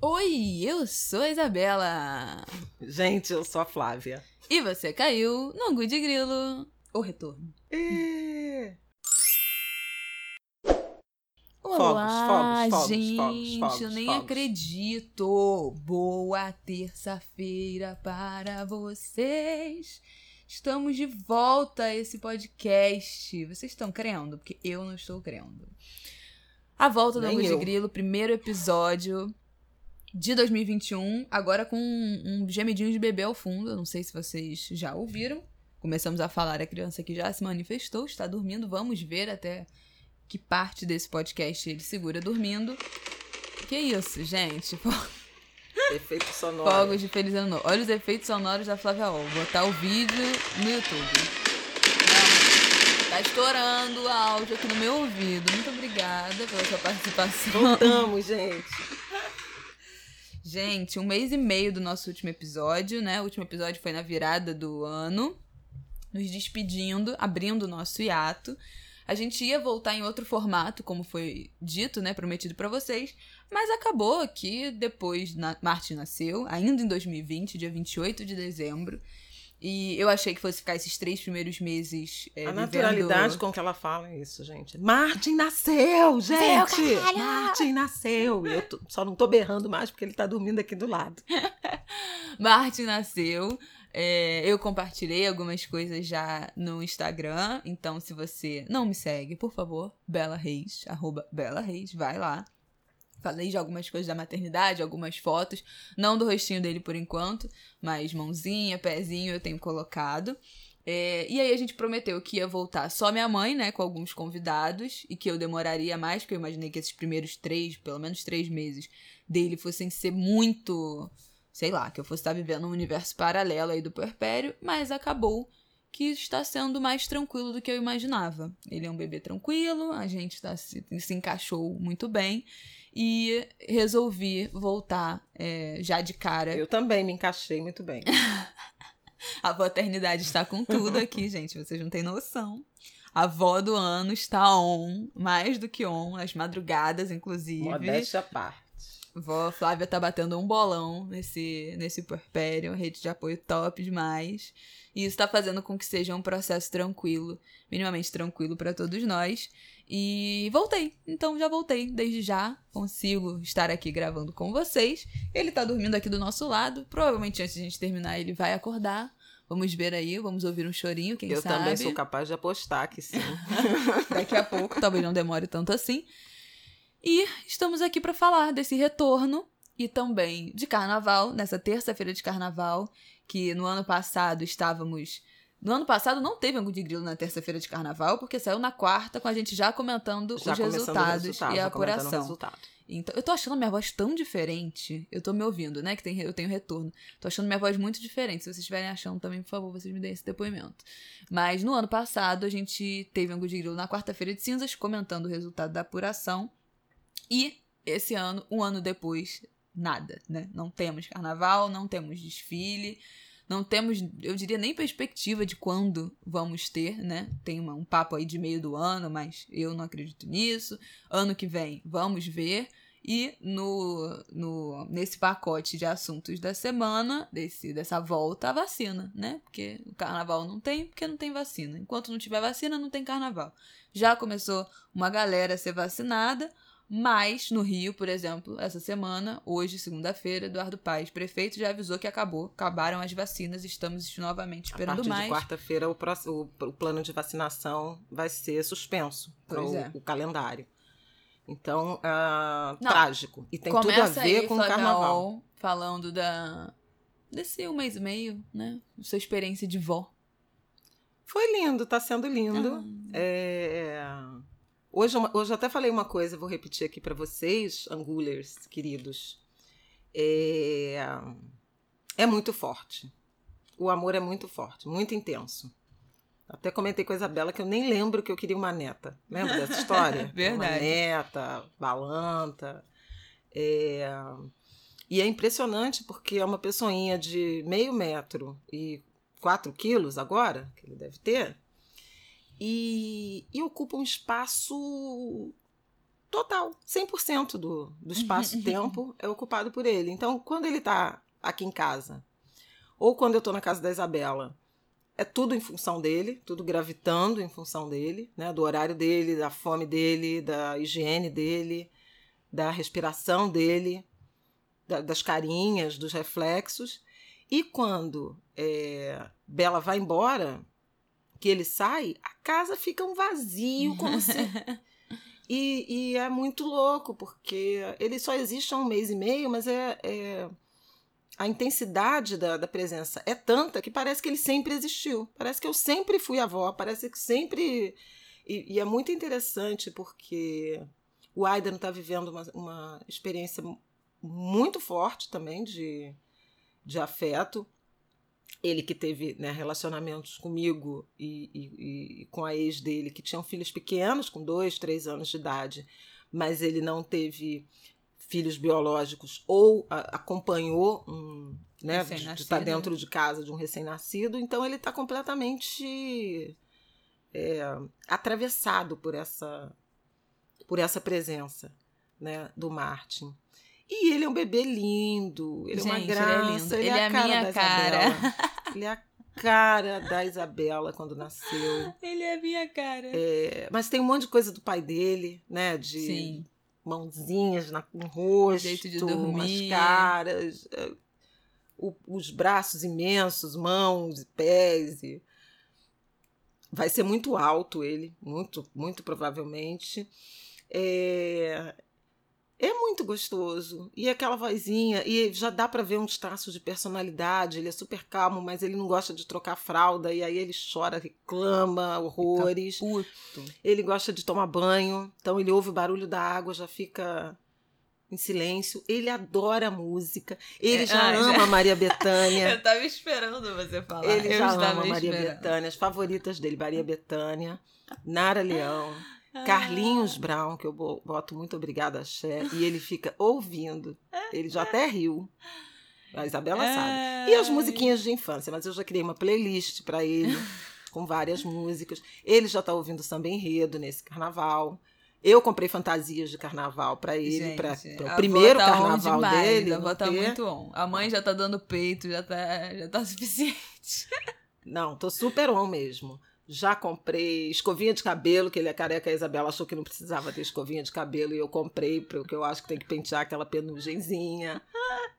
Oi, eu sou a Isabela. Gente, eu sou a Flávia. E você caiu no de Grilo. O retorno. E... Olá, fogos, fogos, gente. fogos, fogos, eu nem acredito. Boa terça-feira para vocês. Estamos de volta a esse podcast. Vocês estão crendo? Porque eu não estou crendo. A volta do Angu de. Grilo, primeiro episódio de 2021, agora com um, um gemidinho de bebê ao fundo. Eu não sei se vocês já ouviram. Começamos a falar, a criança que já se manifestou, está dormindo. Vamos ver até que parte desse podcast ele segura dormindo. Que isso, gente? Efeito sonoro. Fogos de Feliz Ano Novo. Olha os efeitos sonoros da Flávia Ol. Vou botar o vídeo no YouTube. Tá estourando o áudio aqui no meu ouvido. Muito obrigada pela sua participação. Voltamos, gente. Gente, um mês e meio do nosso último episódio, né? O último episódio foi na virada do ano. Nos despedindo, abrindo o nosso hiato. A gente ia voltar em outro formato, como foi dito, né? Prometido pra vocês. Mas acabou que depois na... Martin nasceu, ainda em 2020, dia 28 de dezembro. E eu achei que fosse ficar esses três primeiros meses. é, a vivendo- naturalidade com que ela fala é isso, gente. Martin nasceu, gente! caralho! Martin nasceu! E eu tô- só não tô berrando mais porque ele tá dormindo aqui do lado. Martin nasceu. É, eu compartilhei algumas coisas já no Instagram. Então, se você não me segue, por favor, Bela Reis, arroba Bela Reis, vai lá. Falei de algumas coisas da maternidade, algumas fotos. Não do rostinho dele por enquanto, mas mãozinha, pezinho eu tenho colocado. É, e aí a gente prometeu que ia voltar só minha mãe, né, com alguns convidados, e que eu demoraria mais, porque eu imaginei que esses primeiros três, pelo menos três meses dele fossem ser muito sei lá, que eu fosse estar vivendo um universo paralelo aí do puerpério, mas acabou que está sendo mais tranquilo do que eu imaginava. Ele é um bebê tranquilo, a gente tá se, se encaixou muito bem e resolvi voltar é, já de cara. Eu também me encaixei muito bem. A paternidade está com tudo aqui, gente, vocês não têm noção. A avó do ano está on, mais do que on, as madrugadas, inclusive. Modéstia à parte. Vó Flávia tá batendo um bolão nesse, nesse puerpério, rede de apoio top demais. E isso tá fazendo com que seja um processo tranquilo, minimamente tranquilo pra todos nós. E voltei, então já voltei, desde já consigo estar aqui gravando com vocês. Ele tá dormindo aqui do nosso lado, provavelmente antes de a gente terminar ele vai acordar. Vamos ver aí, vamos ouvir um chorinho, quem eu sabe. também sou capaz de apostar que sim. daqui a pouco, talvez não demore tanto assim. E estamos aqui para falar desse retorno e também de carnaval, nessa terça-feira de carnaval, que no ano passado estávamos. No ano passado não teve Angu de Grilo na terça-feira de carnaval, porque saiu na quarta com a gente já comentando Já os resultados resultado, e a apuração. resultado. Então, eu tô achando minha voz tão diferente. Eu tô me ouvindo, né? Que tem, eu tenho retorno. Tô achando minha voz muito diferente. Se vocês estiverem achando também, por favor, vocês me deem esse depoimento. Mas no ano passado, a gente teve Angu de Grilo na quarta-feira de cinzas, comentando o resultado da apuração. E esse ano, um ano depois, nada, né? Não temos carnaval, não temos desfile, não temos, eu diria, nem perspectiva de quando vamos ter, né? Tem uma- um papo aí de meio do ano, mas eu não acredito nisso. Ano que vem, vamos ver. E no, no, nesse pacote de assuntos da semana, desse, dessa volta, a vacina, né? Porque o carnaval não tem, porque não tem vacina. Enquanto não tiver vacina, não tem carnaval. Já começou uma galera a ser vacinada, mas no Rio, por exemplo, essa semana, hoje, segunda-feira, Eduardo Paes, prefeito, já avisou que acabou, acabaram as vacinas, estamos novamente A esperando partir mais. de quarta-feira, o, próximo- o- o plano de vacinação vai ser suspenso para é. o calendário. Então, ah, Não, trágico. E tem tudo a ver aí, com o carnaval. Falando da desse um mês e meio, né? Sua experiência de vó. Foi lindo, tá sendo lindo. Ah. É, Hoje, uma- hoje eu até falei uma coisa, vou repetir aqui para vocês, angulers queridos. É... é muito forte. O amor é muito forte, muito intenso. Até comentei com a Isabela que eu nem lembro que eu queria uma neta. Lembra dessa história? Verdade. Uma neta, balanta. É, E é impressionante porque é uma pessoinha de meio metro e 4 quilos agora, que ele deve ter, e, e ocupa um espaço total. 100% do, do espaço-tempo é ocupado por ele. Então, quando ele tá aqui em casa, ou quando eu tô na casa da Isabela, é tudo em função dele, tudo gravitando em função dele, né? Do horário dele, da fome dele, da higiene dele, da respiração dele, da, das carinhas, dos reflexos. E quando é, Bela vai embora, que ele sai, a casa fica um vazio, como se. e, e, é muito louco, porque ele só existe há um mês e meio, mas é, é a intensidade da, da, presença é tanta que parece que ele sempre existiu. Parece que eu sempre fui avó, parece que sempre. E, e é muito interessante porque o Aidan está vivendo uma, uma experiência muito forte também de, de afeto. Ele que teve né, relacionamentos comigo e, e, e, com a ex dele, que tinham filhos pequenos, com dois, três anos de idade, mas ele não teve filhos biológicos ou a, acompanhou um, né, de, estar dentro de casa de um recém-nascido, então ele está completamente é, atravessado por essa por essa presença né, do Martin. E ele é um bebê lindo, ele Gente, é uma graça, ele é, ele é, é a, cara minha cara. ele é a cara da Isabela quando nasceu. Ele é a minha cara. É, mas tem um monte de coisa do pai dele, né? De Sim. mãozinhas na, no rosto, Jeito de dormir. umas caras, é, o, os braços imensos, mãos e pés. E... Vai ser muito alto ele, muito, muito provavelmente. É, é muito gostoso. E aquela vozinha, e já dá para ver uns traços de personalidade. Ele é super calmo, mas ele não gosta de trocar fralda. E aí ele chora, reclama horrores. Ele gosta de tomar banho. Então ele ouve o barulho da água, já fica em silêncio. Ele adora música. Ele é, já ah, ama já... Maria Bethânia. Eu tava esperando você falar. Ele Eu já ama Maria Bethânia. As favoritas dele, Maria Bethânia, Nara Leão. Carlinhos Brown, que eu boto muito obrigada, Xé, e ele fica ouvindo. Ele já até riu. A Isabela sabe. E as musiquinhas de infância, mas eu já criei uma playlist para ele, com várias músicas. Ele já está ouvindo samba enredo nesse carnaval. Eu comprei fantasias de carnaval para ele, para o primeiro tá carnaval demais, dele. A tá muito on. A mãe já tá dando peito, já tá, já tá suficiente. Não, tô super on mesmo. Já comprei escovinha de cabelo, que ele é careca, a Isabela achou que não precisava ter escovinha de cabelo, e eu comprei, porque eu acho que tem que pentear aquela penugenzinha.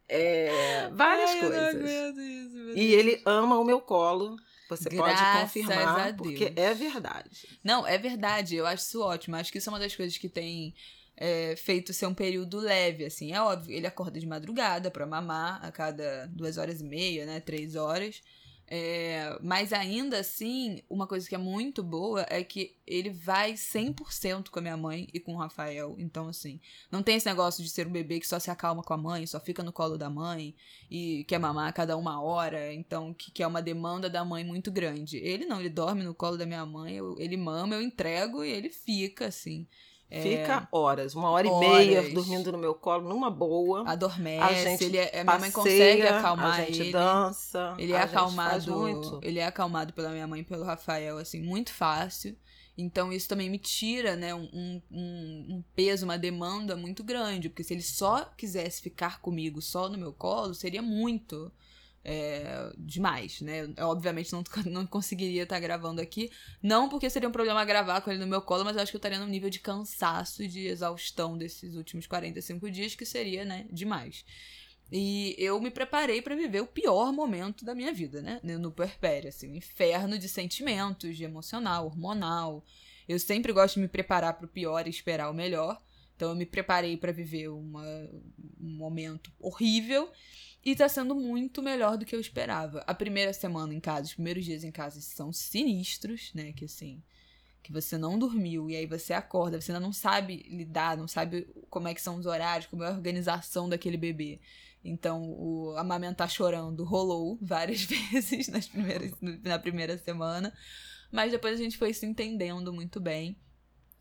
É, várias Ai, coisas. Isso, e ele ama o meu colo. Você Graças pode confirmar, porque é verdade. Não, é verdade. Eu acho isso ótimo. Acho que isso é uma das coisas que tem é, feito ser um período leve, assim. É óbvio, ele acorda de madrugada para mamar a cada duas horas e meia, né? Três horas. É, mas ainda assim, uma coisa que é muito boa é que ele vai 100% com a minha mãe e com o Rafael. Então, assim, não tem esse negócio de ser um bebê que só se acalma com a mãe, só fica no colo da mãe e quer mamar a cada uma hora. Então, que, que é uma demanda da mãe muito grande. Ele não, ele dorme no colo da minha mãe, eu, ele mama, eu entrego e ele fica, assim. Fica é, horas, uma hora horas. e meia dormindo no meu colo, numa boa. Adormece, a gente ele é, minha mãe consegue acalmar ele. A gente ele. dança. Ele é acalmado, ele é acalmado pela minha mãe e pelo Rafael, assim, muito fácil. Então isso também me tira, né, um, um, um, peso, uma demanda muito grande, porque se ele só quisesse ficar comigo só no meu colo, seria muito é, demais, né? Eu, obviamente não, não conseguiria estar gravando aqui. Não porque seria um problema gravar com ele no meu colo, mas eu acho que eu estaria num nível de cansaço e de exaustão desses últimos 45 dias, que seria, né, demais. E eu me preparei para viver o pior momento da minha vida, né? No puerpério, assim, um inferno de sentimentos, de emocional, hormonal. Eu sempre gosto de me preparar para o pior e esperar o melhor. Então eu me preparei para viver uma, um momento horrível e tá sendo muito melhor do que eu esperava. A primeira semana em casa, os primeiros dias em casa são sinistros, né? Que assim, que você não dormiu e aí você acorda, você ainda não sabe lidar, não sabe como é que são os horários, como é a organização daquele bebê. Então, o amamentar chorando rolou várias vezes nas primeiras, na primeira semana, mas depois a gente foi se entendendo muito bem.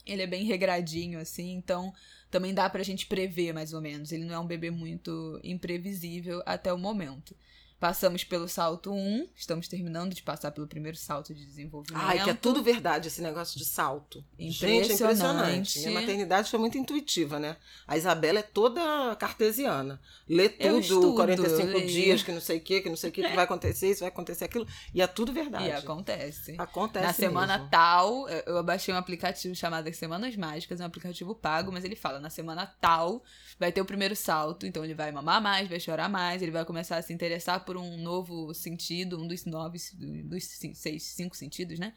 Ele é bem regradinho, assim, então também dá pra gente prever mais ou menos. Ele não é um bebê muito imprevisível até o momento. Passamos pelo salto 1, estamos terminando de passar pelo primeiro salto de desenvolvimento. Ai, que é tudo verdade esse negócio de salto. Gente, é impressionante. Minha maternidade foi muito intuitiva, né? A Isabela é toda cartesiana. Lê tudo, estudo, 45 dias, que não sei o que, que não sei o que, que vai acontecer, isso vai acontecer aquilo. E é tudo verdade. E acontece. Acontece Na semana mesmo. tal, eu baixei um aplicativo chamado Semanas Mágicas, é um aplicativo pago, mas ele fala, na semana tal vai ter o primeiro salto, então ele vai mamar mais, vai chorar mais, ele vai começar a se interessar por um novo sentido, um dos nove, dos seis, cinco sentidos, né?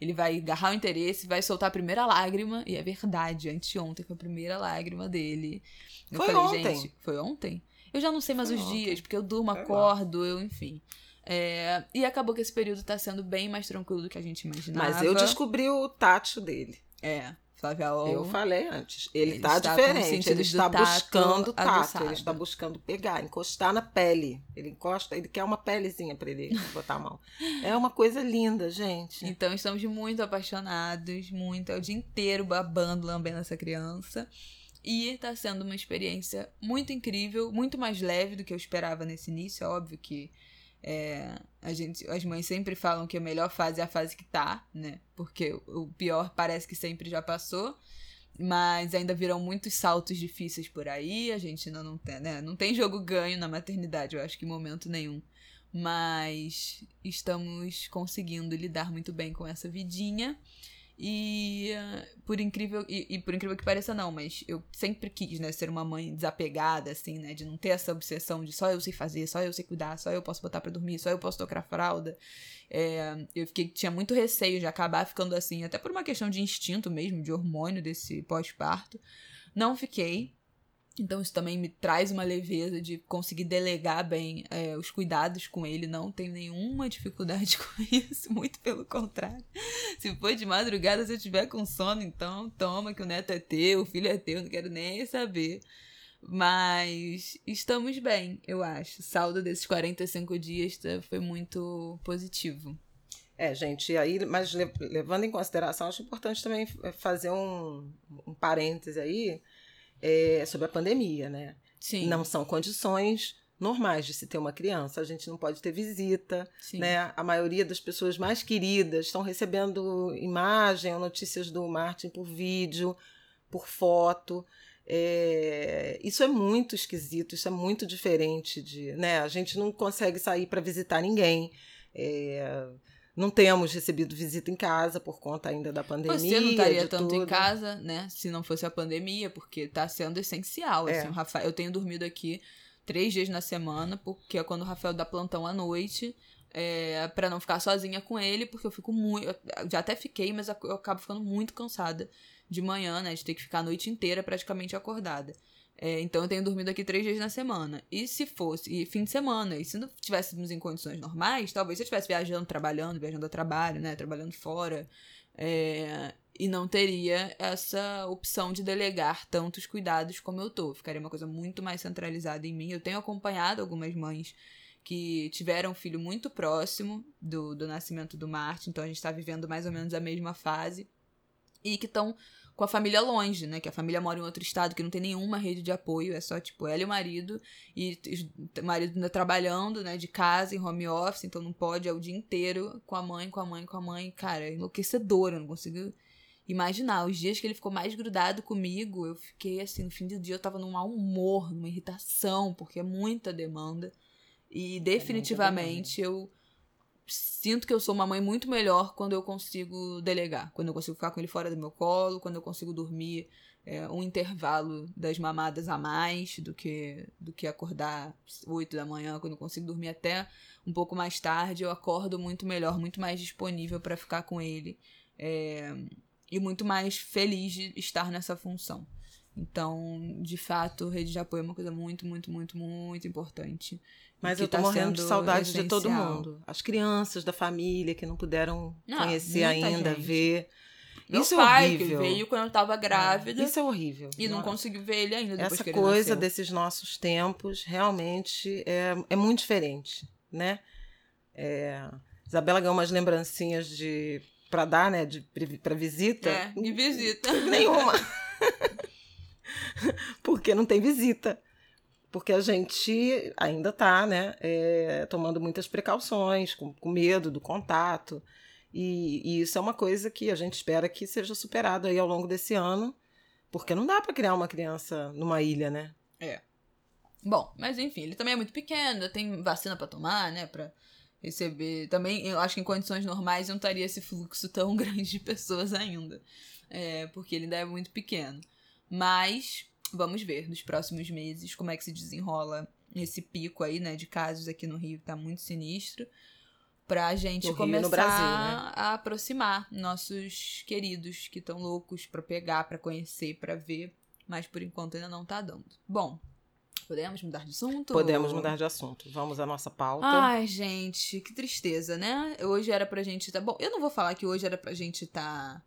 Ele vai agarrar o interesse, vai soltar a primeira lágrima, e é verdade, anteontem foi a primeira lágrima dele. Eu foi falei, ontem. gente, foi ontem? Eu já não sei mais Foi os ontem. dias, porque eu durmo, Sei lá. acordo, eu, enfim. É, e acabou que esse período tá sendo bem mais tranquilo do que a gente imaginava. Mas eu descobri o tato dele. É, Flávia Ol. Eu falei antes. Ele, Ele tá está diferente. Ele está tato buscando tato. aguçado. Ele está buscando pegar, encostar na pele. Ele encosta, ele quer uma pelezinha pra ele botar a mão. É uma coisa linda, gente. Então estamos muito apaixonados, muito, é o dia inteiro babando, lambendo essa criança. E tá sendo uma experiência muito incrível, muito mais leve do que eu esperava nesse início. É óbvio que é, a gente, as mães sempre falam que a melhor fase é a fase que tá, né? Porque o pior parece que sempre já passou. Mas ainda virão muitos saltos difíceis por aí. A gente ainda não tem, né? Não tem jogo ganho na maternidade, eu acho que em momento nenhum. Mas estamos conseguindo lidar muito bem com essa vidinha. E por incrível e, e por incrível que pareça não, mas eu sempre quis, né, ser uma mãe desapegada assim, né, de não ter essa obsessão de só eu sei fazer, só eu sei cuidar, só eu posso botar pra dormir, só eu posso tocar fralda. É, eu fiquei tinha muito receio de acabar ficando assim, até por uma questão de instinto mesmo, de hormônio desse pós-parto. Não fiquei. Então isso também me traz uma leveza de conseguir delegar bem é, os cuidados com ele. Não tenho nenhuma dificuldade com isso, muito pelo contrário. Se for de madrugada, se eu tiver com sono, então toma que o neto é teu, o filho é teu, não quero nem saber. Mas estamos bem, eu acho. O saldo desses 45 dias tá- foi muito positivo. É, gente, aí, mas le- levando em consideração, acho importante também eh, fazer um, um parêntese aí é, sobre a pandemia, né? Sim. Não são condições normais de se ter uma criança. A gente não pode ter visita, sim. né? A maioria das pessoas mais queridas estão recebendo imagem ou notícias do Martin por vídeo, por foto. É, Isso é muito esquisito, isso é muito diferente de, né? A gente não consegue sair para visitar ninguém. É, Não temos recebido visita em casa por conta ainda da pandemia. Você não estaria tanto em tudo. casa. casa, né? Se não fosse a pandemia, porque tá sendo essencial. É. Assim, o Rafael, eu tenho dormido aqui três dias na semana, porque é quando o Rafael dá plantão à noite. É, para não ficar sozinha com ele, porque eu fico muito. eu Já até fiquei, mas eu acabo ficando muito cansada de manhã, né? De ter que ficar a noite inteira praticamente acordada. É, então eu tenho dormido aqui três dias na semana. E se fosse, e fim de semana, e se não estivéssemos em condições normais, talvez se eu estivesse viajando, trabalhando, viajando a trabalho, né? Trabalhando fora. é, e não teria essa opção de delegar tantos cuidados como eu tô. Ficaria uma coisa muito mais centralizada em mim. Eu tenho acompanhado algumas mães que tiveram um filho muito próximo do, do nascimento do Marte, então a gente tá vivendo mais ou menos a mesma fase. E que estão com a família longe, né? Que a família mora em outro estado, que não tem nenhuma rede de apoio, é só, tipo, ela e o marido. E o marido ainda trabalhando, né? De casa, em home office, então não pode, é o dia inteiro com a mãe, com a mãe, com a mãe. Cara, é enlouquecedor, eu não consigo imaginar. Os dias que ele ficou mais grudado comigo, eu fiquei assim, no fim do dia eu tava num mau humor, numa irritação, porque é muita demanda. E definitivamente eu sinto que eu sou uma mãe muito melhor quando eu consigo delegar, quando eu consigo ficar com ele fora do meu colo, quando eu consigo dormir é, um intervalo das mamadas a mais do que do que acordar 8 da manhã, quando eu consigo dormir até um pouco mais tarde, eu acordo muito melhor, muito mais disponível para ficar com ele é, e muito mais feliz de estar nessa função. Então, de fato, rede de apoio é uma coisa muito, muito, muito, muito importante. Mas eu tô tá morrendo de saudade de todo essencial. mundo. As crianças da família que não puderam Ah, conhecer ainda, gente. ver. Meu Isso pai, é horrível. que veio quando eu tava grávida Isso é horrível. e não Nossa. conseguiu ver ele ainda depois Essa coisa nasceu. desses nossos tempos realmente é, é muito diferente, né? É, Isabela ganhou umas lembrancinhas de para dar, né, de para visita. É, de visita. Nenhuma. Porque não tem visita. porque a gente ainda está né, é, tomando muitas precauções, com, com medo do contato. E, e, isso é uma coisa que a gente espera que seja superado aí ao longo desse ano, porque não dá para criar uma criança numa ilha, né? É. Bom, mas enfim, ele também é muito pequeno, tem vacina para tomar, né? Pra receber. Também, eu acho que em condições normais não estaria esse fluxo tão grande de pessoas ainda. É, porque ele ainda é muito pequeno. Mas vamos ver nos próximos meses como é que se desenrola esse pico aí, né, de casos aqui no Rio, que tá muito sinistro. Pra gente no começar Brasil, né? a aproximar nossos queridos que estão loucos para pegar, para conhecer, para ver. Mas por enquanto ainda não tá dando. Bom, Podemos mudar de assunto? Podemos mudar de assunto. Vamos à nossa pauta. Ai, gente, que tristeza, né? Hoje era pra gente tá bom. Eu não vou falar que hoje era pra gente tá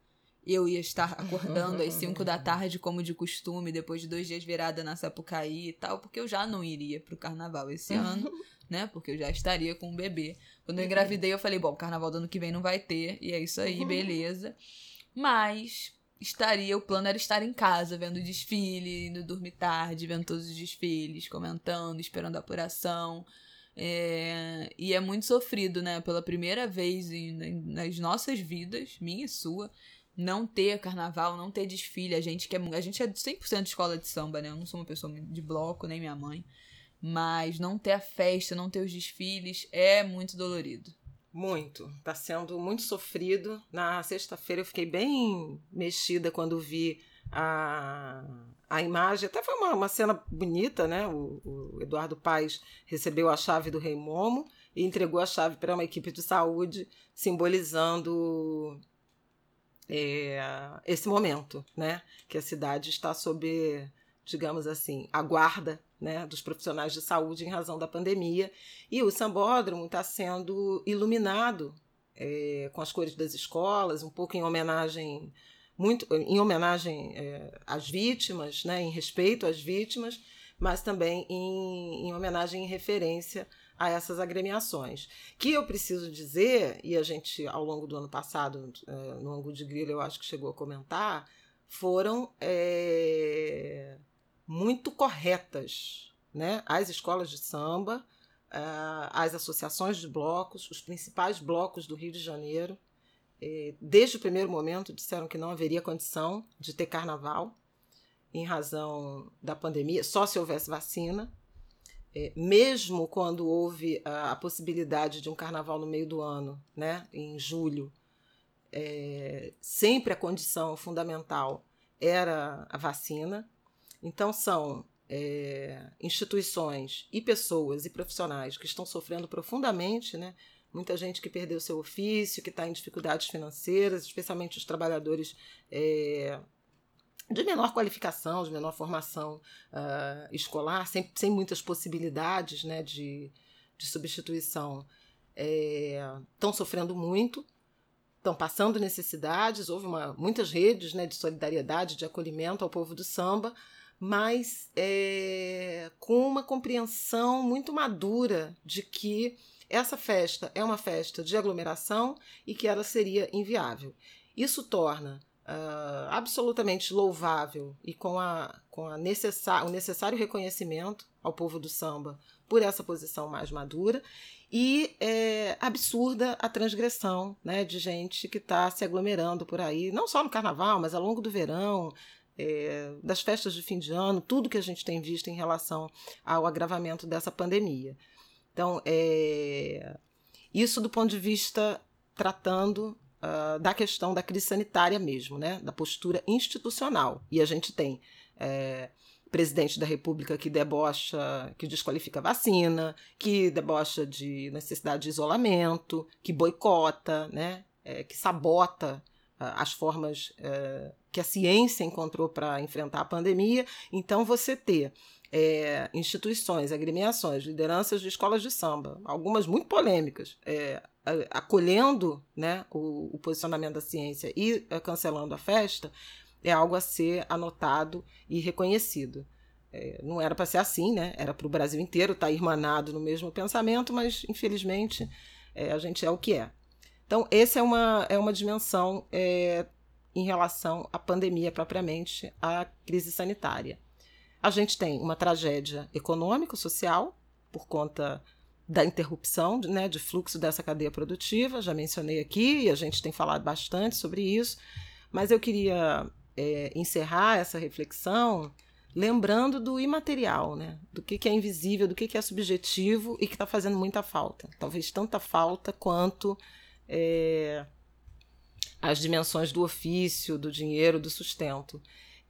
eu ia estar acordando às 5 da tarde, como de costume, depois de dois dias virada na Sapucaí e tal, porque eu já não iria pro carnaval esse ano, né? Porque eu já estaria com um bebê. Quando eu engravidei, eu falei, bom, carnaval do ano que vem não vai ter, e é isso aí, beleza. Mas estaria, o plano era estar em casa, vendo o desfile, indo dormir tarde, vendo todos os desfiles, comentando, esperando a apuração. É, e é muito sofrido, né? Pela primeira vez em, nas nossas vidas, minha e sua, não ter carnaval, não ter desfile. A gente que é, a gente é 100% de escola de samba, né? Eu não sou uma pessoa de bloco, nem minha mãe. Mas não ter a festa, não ter os desfiles é muito dolorido. Muito. Tá sendo muito sofrido. Na sexta-feira eu fiquei bem mexida quando vi a, a imagem. Até foi uma, uma cena bonita, né? O, o Eduardo Paes recebeu a chave do Rei Momo e entregou a chave para uma equipe de saúde, simbolizando é, esse momento, né? Que a cidade está sob, digamos assim, a guarda né, dos profissionais de saúde em razão da pandemia. E o sambódromo está sendo iluminado é, com as cores das escolas, um pouco em homenagem muito em homenagem é, às vítimas, né, em respeito às vítimas, mas também em, em homenagem e referência a essas agremiações. Que eu preciso dizer, e a gente ao longo do ano passado, é, no ângulo de grilo, eu acho que chegou a comentar, foram é, muito corretas. Né? As escolas de samba, uh, as associações de blocos, os principais blocos do Rio de Janeiro, eh, desde o primeiro momento disseram que não haveria condição de ter carnaval em razão da pandemia, só se houvesse vacina. É, mesmo quando houve a, a, possibilidade de um carnaval no meio do ano, né, em julho, é, sempre a condição fundamental era a vacina. Então, são é, instituições e pessoas e profissionais que estão sofrendo profundamente, né? Muita gente que perdeu seu ofício, que está em dificuldades financeiras, especialmente os trabalhadores é, de menor qualificação, de menor formação uh, escolar, sem, sem muitas possibilidades né, de, de substituição, estão é, sofrendo muito, estão passando necessidades. Houve uma, muitas redes né, de solidariedade, de acolhimento ao povo do samba, mas é, com uma compreensão muito madura de que essa festa é uma festa de aglomeração e que ela seria inviável. Isso torna uh, absolutamente louvável e com, a, com a necessar, o necessário reconhecimento ao povo do samba por essa posição mais madura e é absurda a transgressão né, de gente que está se aglomerando por aí, não só no carnaval, mas ao longo do verão, é, das festas de fim de ano, tudo que a gente tem visto em relação ao agravamento dessa pandemia. Então, é, isso do ponto de vista tratando uh, da questão da crise sanitária mesmo, né, da postura institucional. E a gente tem é, presidente da República que debocha, que desqualifica a vacina, que debocha de necessidade de isolamento, que boicota, né, é, que sabota as formas é, que a ciência encontrou para enfrentar a pandemia. Então, você ter é, instituições, agremiações, lideranças de escolas de samba, algumas muito polêmicas, é, acolhendo né, o, o, posicionamento da ciência e é, cancelando a festa, é algo a ser anotado e reconhecido. É, não era para ser assim, né? Era para o Brasil inteiro estar tá irmanado no mesmo pensamento, mas infelizmente é, a gente é o que é. Então, essa é uma, é uma dimensão é, em relação à pandemia propriamente, à crise sanitária. A gente tem uma tragédia econômica, social, por conta da interrupção né, de fluxo dessa cadeia produtiva, já mencionei aqui, e a gente tem falado bastante sobre isso, mas eu queria é, encerrar essa reflexão lembrando do imaterial, né? do que, que é invisível, do que, que é subjetivo e que está fazendo muita falta. Talvez tanta falta quanto é, as dimensões do ofício, do dinheiro, do sustento,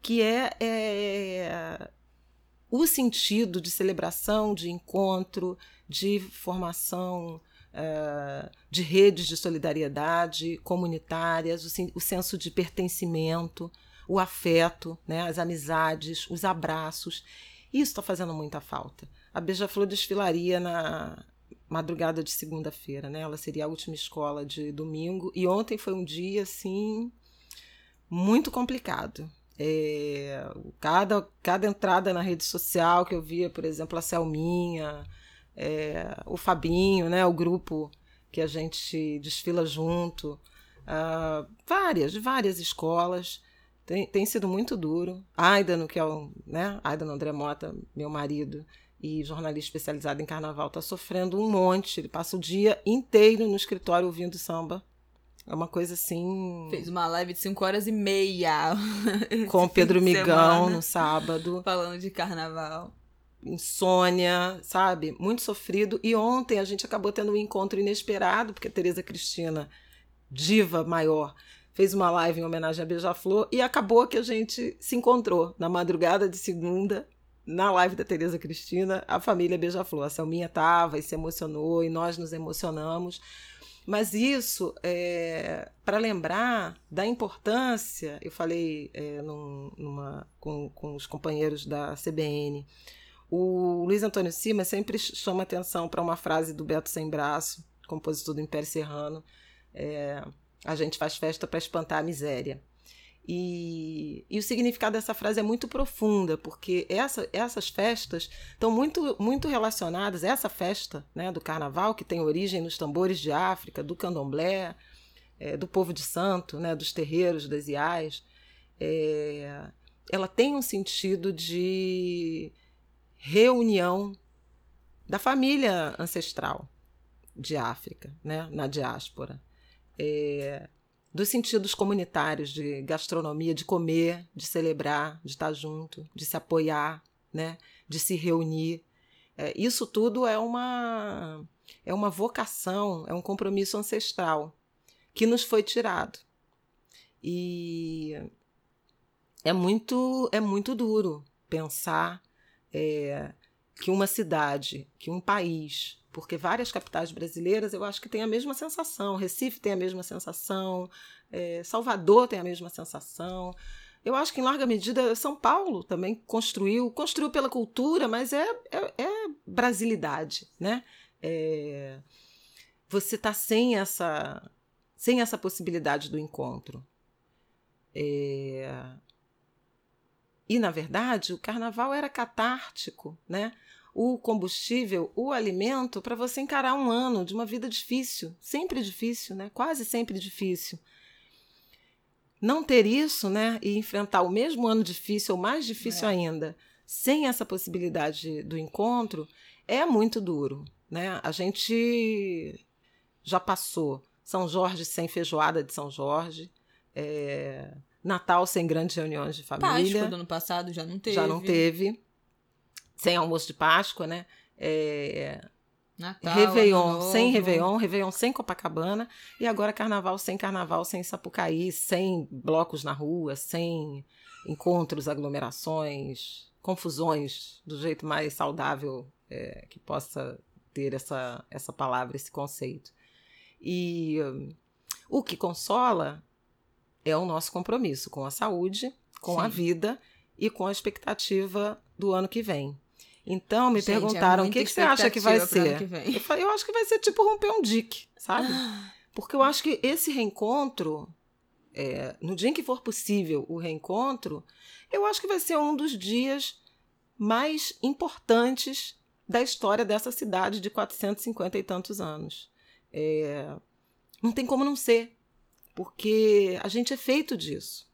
que é, é o sentido de celebração, de encontro, de formação uh, de redes de solidariedade comunitárias, o, o, senso de pertencimento, o afeto, né, as amizades, os abraços. Isso está fazendo muita falta. A Beija-Flor desfilaria na madrugada de segunda-feira, né? Ela seria a última escola de domingo e ontem foi um dia assim muito complicado. É, cada, cada entrada na rede social que eu via, por exemplo, a Selminha, é, o Fabinho, né, o grupo que a gente desfila junto, uh, várias, várias escolas. Tem, tem sido muito duro. Aidano, que é o, né, Aidano André Mota, meu marido, e jornalista especializado em carnaval, está sofrendo um monte. Ele passa o dia inteiro no escritório ouvindo samba é uma coisa assim. Fez uma live de 5 horas e meia. Com o Pedro Migão no sábado. Falando de carnaval. Insônia, sabe? Muito sofrido. E ontem a gente acabou tendo um encontro inesperado, porque a Tereza Cristina, diva maior, fez uma live em homenagem a Beija-Flor e acabou que a gente se encontrou na madrugada de segunda, na live da Tereza Cristina, a família Beija-Flor. A Selminha estava e se emocionou e nós nos emocionamos mas isso é para lembrar da importância, eu falei é, num, numa, com, com os companheiros da CBN, o Luiz Antônio Cima sempre chama atenção para uma frase do Beto Sem Braço, compositor do Império Serrano, é, a gente faz festa para espantar a miséria. E, e, o significado dessa frase é muito profunda, porque essa, essas festas estão muito, muito relacionadas, essa festa né, do carnaval, que tem origem nos tambores de África, do candomblé, é, do povo de santo, né, dos terreiros, das iais, é, ela tem um sentido de reunião da família ancestral de África, né, na diáspora. É, dos sentidos comunitários de gastronomia, de comer, de celebrar, de estar junto, de se apoiar, né? de se reunir. É, isso tudo é uma, é uma vocação, é um compromisso ancestral que nos foi tirado. E é muito, é muito duro pensar é, que uma cidade, que um país porque várias capitais brasileiras eu acho que têm a mesma sensação. Recife tem a mesma sensação, é, Salvador tem a mesma sensação. Eu acho que, em larga medida, São Paulo também construiu, construiu pela cultura, mas é, é, é brasilidade, né? É, você está sem essa, sem essa possibilidade do encontro. É, e, na verdade, o carnaval era catártico, né? O combustível, o alimento para você encarar um ano de uma vida difícil, sempre difícil, né? Quase sempre difícil. Não ter isso, né, e enfrentar o mesmo ano difícil ou mais difícil é. ainda, sem essa possibilidade do encontro, é muito duro, né? A gente já passou São Jorge sem feijoada de São Jorge, é... Natal sem grandes reuniões de família. Páscoa do ano passado já não teve. Já não teve sem almoço de Páscoa, né? É, Natal, Réveillon sem Réveillon, Réveillon sem Copacabana, e agora Carnaval sem Carnaval, sem Sapucaí, sem blocos na rua, sem encontros, aglomerações, confusões, do jeito mais saudável é, que possa ter essa, essa palavra, esse conceito. E um, o que consola é o nosso compromisso com a saúde, com Sim. a vida e com a expectativa do ano que vem. Então me Gente, é perguntaram é o que, que, você acha que vai ser. Que eu falei, eu acho que vai ser tipo romper um dique, sabe? Porque eu acho que esse reencontro, é, no dia em que for possível o reencontro, eu acho que vai ser um dos dias mais importantes da história dessa cidade de 450 e tantos anos. É, não tem como não ser, porque a gente é feito disso.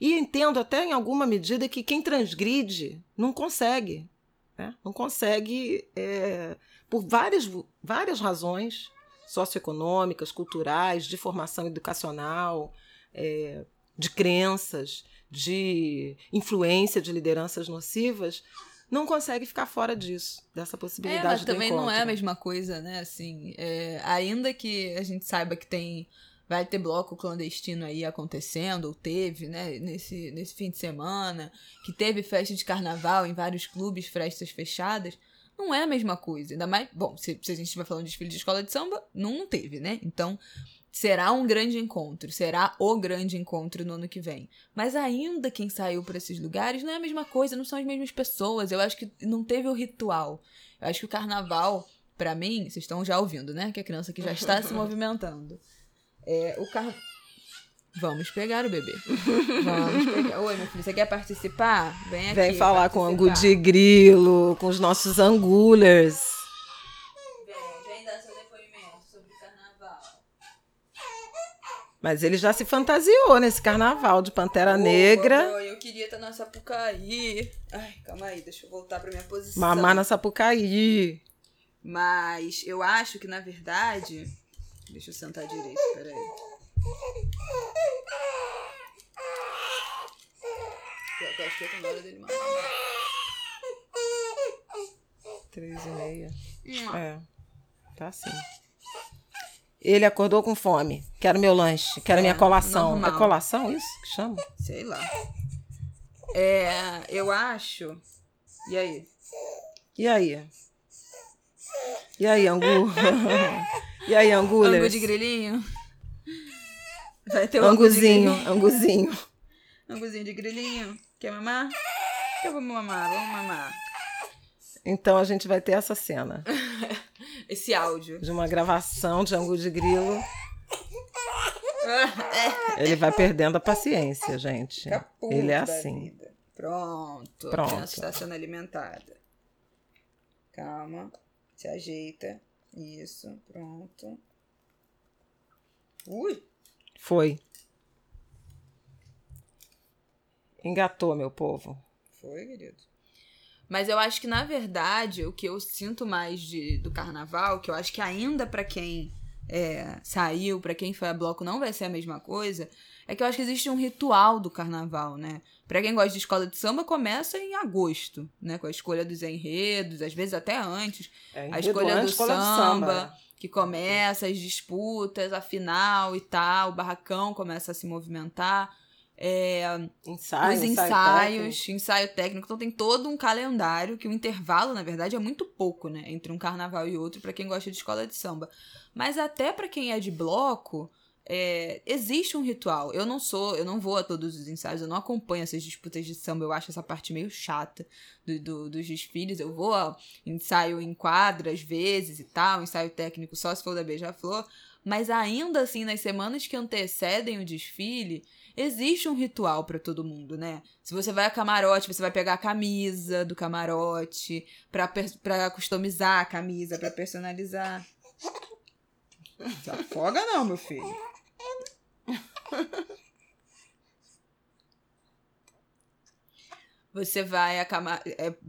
E entendo até em alguma medida que quem transgride não consegue. Né? Não consegue, é, por várias, várias razões socioeconômicas, culturais, de formação educacional, é, de crenças, de influência de lideranças nocivas, não consegue ficar fora disso, dessa possibilidade é, mas também não é a mesma coisa, né? Assim, é, ainda que a gente saiba que tem vai ter bloco clandestino aí acontecendo, ou teve, né, nesse, nesse fim de semana, que teve festa de carnaval em vários clubes, festas fechadas, não é a mesma coisa. Ainda mais, bom, se, se a gente estiver falando de desfile de escola de samba, não teve, né? Então, será um grande encontro, será o grande encontro no ano que vem. Mas ainda quem saiu para esses lugares não é a mesma coisa, não são as mesmas pessoas. Eu acho que não teve o ritual. Eu acho que o carnaval, para mim, vocês estão já ouvindo, né? Que a criança que já está se movimentando. É, o car... Vamos pegar o bebê. Vamos pegar. Oi, meu filho, você quer participar? Vem aqui. Vem falar com o Angu de Grilo, com os nossos angulers. Vem, vem dar seu depoimento sobre o carnaval. Mas ele já se fantasiou nesse carnaval de Pantera Negra. Eu queria estar na Sapucaí. Ai, calma aí, deixa eu voltar pra minha posição. Mamar na Sapucaí. Mas eu acho que, na verdade Deixa eu sentar direito, peraí. Eu acho que é na hora dele mamar. Três e meia. É. Tá assim. Ele acordou com fome. Quero meu lanche. Quero é, minha colação. Normal. É colação isso que chama? Sei lá. É, eu acho. E aí? E aí? E aí, Angu? E aí, angulers? Angu de grilinho? Vai ter o anguzinho, anguzinho. Anguzinho de grilinho. Quer mamar? Eu vou mamar, vamos mamar. Então a gente vai ter essa cena. Esse áudio. De uma gravação de angu de grilo. Ele vai perdendo a paciência, gente. Ele é assim. Pronto. Pronto. A criança está sendo alimentada. Calma. Se ajeita. Isso, pronto. Ui! Foi. Engatou, meu povo. Foi, querido. Mas eu acho que, na verdade, o que eu sinto mais de, do carnaval, que eu acho que ainda para quem é, saiu, para quem foi a bloco, não vai ser a mesma coisa, é que eu acho que existe um ritual do carnaval, né? Pra quem gosta de escola de samba, começa em agosto, né? Com a escolha dos enredos, às vezes até antes. É, a escolha do escola samba, samba, que começa as disputas, a final e tal, o barracão começa a se movimentar. É, ensaio, os ensaios, ensaio técnico. ensaio técnico. Então tem todo um calendário que o intervalo, na verdade, é muito pouco, né? Entre um carnaval e outro, para quem gosta de escola de samba. Mas até para quem é de bloco, é, existe um ritual. Eu não sou, eu não vou a todos os ensaios, eu não acompanho essas disputas de samba, eu acho essa parte meio chata do, do, dos desfiles. Eu vou a ensaio em quadra às vezes e tal, ensaio técnico só se for da Beija-Flor. Mas ainda assim, nas semanas que antecedem o desfile, existe um ritual para todo mundo, né? Se você vai a camarote, você vai pegar a camisa do camarote pra customizar a camisa, pra personalizar. Se afoga não, meu filho. Você vai é,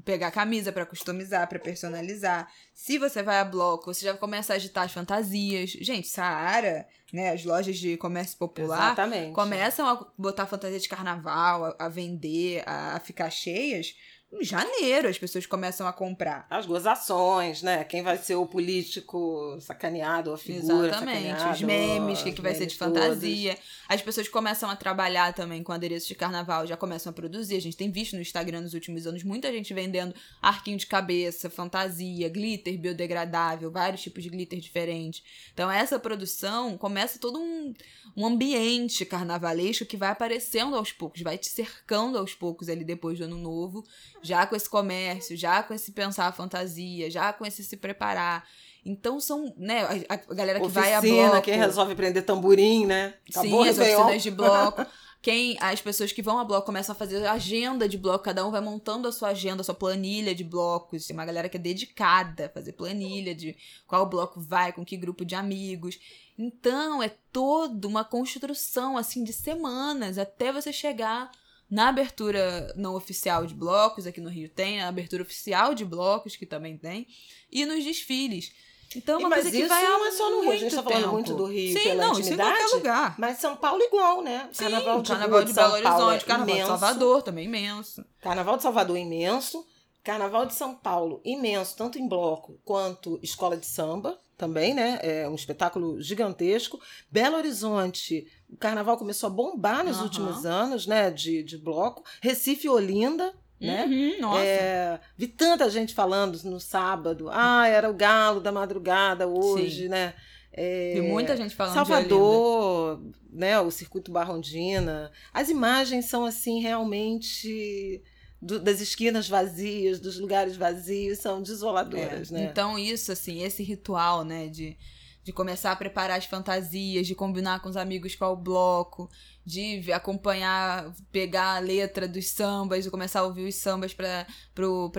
pegar a camisa para customizar, para personalizar. Se você vai a bloco, você já começa a agitar as fantasias. Gente, Saara, né, as lojas de comércio popular Exatamente. começam a botar fantasia de carnaval, a, a vender, a, a ficar cheias em janeiro as pessoas começam a comprar. As gozações, né? Quem vai ser o político sacaneado, a figura Exatamente. Os memes, o que, que vai ser de fantasia. Todos. As pessoas começam a trabalhar também com adereços de carnaval, já começam a produzir. A gente tem visto no Instagram nos últimos anos muita gente vendendo arquinho de cabeça, fantasia, glitter biodegradável, vários tipos de glitter diferentes. Então essa produção começa todo um, um ambiente carnavalesco que vai aparecendo aos poucos, vai te cercando aos poucos ali depois do ano novo já com esse comércio, já com esse pensar a fantasia, já com esse se preparar. Então são, né, a, a galera que Oficina, vai a bloco. quem resolve prender tamborim, né? Acabou Sim, as oficinas de bloco. quem as pessoas que vão a bloco começam a fazer agenda de bloco, cada um vai montando a sua agenda, a sua planilha de blocos. Tem uma galera que é dedicada a fazer planilha de qual bloco vai, com que grupo de amigos. Então é toda uma construção assim de semanas até você chegar Na abertura não oficial de blocos, aqui no Rio tem, na abertura oficial de blocos, que também tem, e nos desfiles. Então, é uma mas coisa que vai não é só no Rio. A gente tá falando tempo. muito do Rio Sim, pela não, isso em intimidade. qualquer lugar. Mas São Paulo igual, né? Sim, Carnaval de, Carnaval de de Belo Horizonte, é Carnaval de imenso. Salvador também imenso. Carnaval de Salvador imenso. Carnaval de São Paulo imenso, tanto em bloco quanto escola de samba também, né? É um espetáculo gigantesco. Belo Horizonte, o carnaval começou a bombar nos Aham. últimos anos, né? De, de bloco. Recife e Olinda, né? Uhum, nossa. É, vi tanta gente falando no sábado. Ah, era o galo da madrugada hoje, Sim. né? É, Vi muita gente falando. Salvador, né, o circuito Barrondina. As imagens são assim realmente do- das esquinas vazias, dos lugares vazios, são desoladoras, É, né? Então, isso, assim, esse ritual, né, de, de começar a preparar as fantasias, de combinar com os amigos qual o bloco, de acompanhar, pegar a letra dos sambas, de começar a ouvir os sambas pra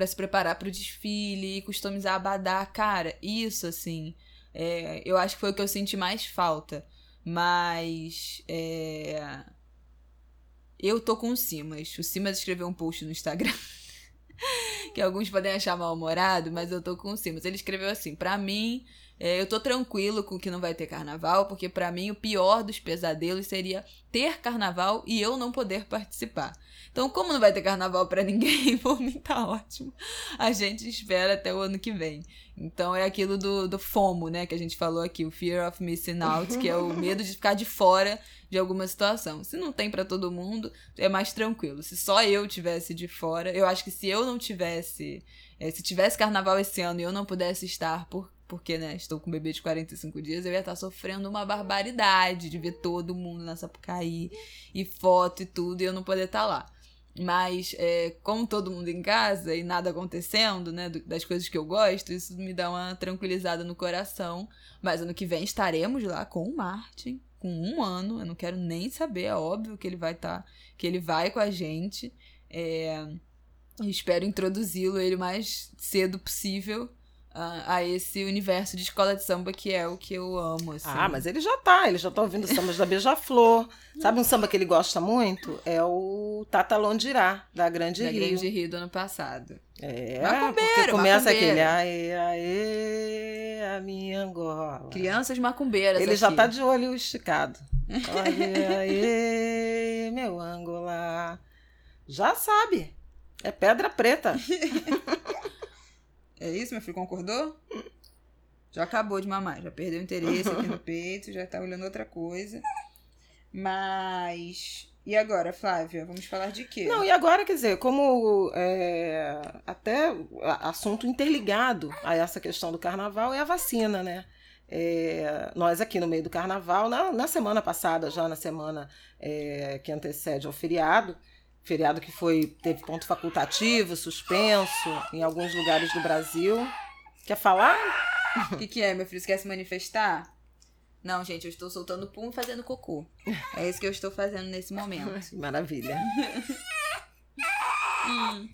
se preparar pro desfile, e customizar abadá. Cara, isso, assim, é, eu acho que foi o que eu senti mais falta. Mas. É, eu tô com o Simas. O Simas escreveu um post no Instagram. que alguns podem achar mal-humorado, mas eu tô com o Simas. Ele escreveu assim: pra mim, é, eu tô tranquilo com que não vai ter carnaval, porque pra mim o pior dos pesadelos seria ter carnaval e eu não poder participar. Então, como não vai ter carnaval pra ninguém, por mim tá ótimo. A gente espera até o ano que vem. Então é aquilo do, do FOMO, né, que a gente falou aqui, o Fear of Missing Out, que é o medo de ficar de fora de alguma situação. Se não tem pra todo mundo, é mais tranquilo. Se só eu tivesse de fora, eu acho que se eu não tivesse, eh, se tivesse carnaval esse ano e eu não pudesse estar por porque, né, estou com um bebê de 45 dias, eu ia estar sofrendo uma barbaridade de ver todo mundo na Sapucaí e foto e tudo, e eu não poder estar lá. Mas, é, como todo mundo em casa e nada acontecendo, né, das coisas que eu gosto, isso me dá uma tranquilizada no coração. Mas ano que vem estaremos lá com o Martin, com um ano. Eu não quero nem saber, é óbvio que ele vai estar, que ele vai com a gente. É, espero introduzi-lo ele o mais cedo possível a, a esse universo de escola de samba que é o que eu amo. Assim. Ah, mas ele já tá, ele já tá ouvindo sambas da Beija-Flor. Sabe um samba que ele gosta muito? É o Tata Londirá, da Grande da Rio. Grande Rio do ano passado. É, Macumbeiro, porque começa macumbeiro. aquele aê, aê, a minha Angola. Crianças macumbeiras. Ele já aqui. tá de olho esticado. Aê, aê, meu Angola. Já sabe. É pedra preta. É isso, meu filho? Concordou? Já acabou de mamar, já perdeu o interesse aqui no peito, já tá olhando outra coisa. Mas. E agora, Flávia? Vamos falar de quê? Não, e agora, quer dizer, como é, até assunto interligado a essa questão do carnaval é a vacina, né? É, nós aqui no meio do carnaval, na, na semana passada, já na semana é, que antecede ao feriado, feriado que foi teve ponto facultativo, suspenso em alguns lugares do Brasil. Quer falar? O que, que é, meu filho? Você quer se manifestar? Não, gente, eu estou soltando pum e fazendo cocô. É isso que eu estou fazendo nesse momento. Maravilha. Hum,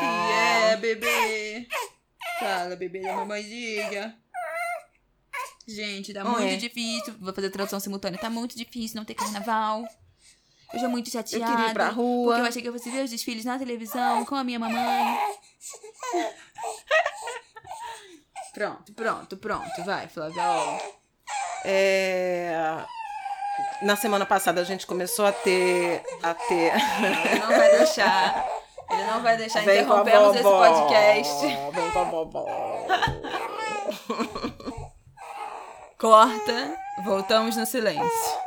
que é, bebê? Fala, bebê da mamãezinha. Gente, tá muito é. difícil. Vou fazer tradução simultânea. Tá muito difícil não ter carnaval. Eu já muito Eu chateada. queria ir pra rua. Porque eu achei que eu fosse ver os desfiles na televisão com a minha mamãe. Pronto, pronto, pronto. Vai, Flávia. É, Na semana passada a gente começou a ter. A ter... Ele não vai deixar. Ele não vai deixar. Vem Interrompemos esse podcast. Vem com a vovó. Corta. Voltamos no silêncio.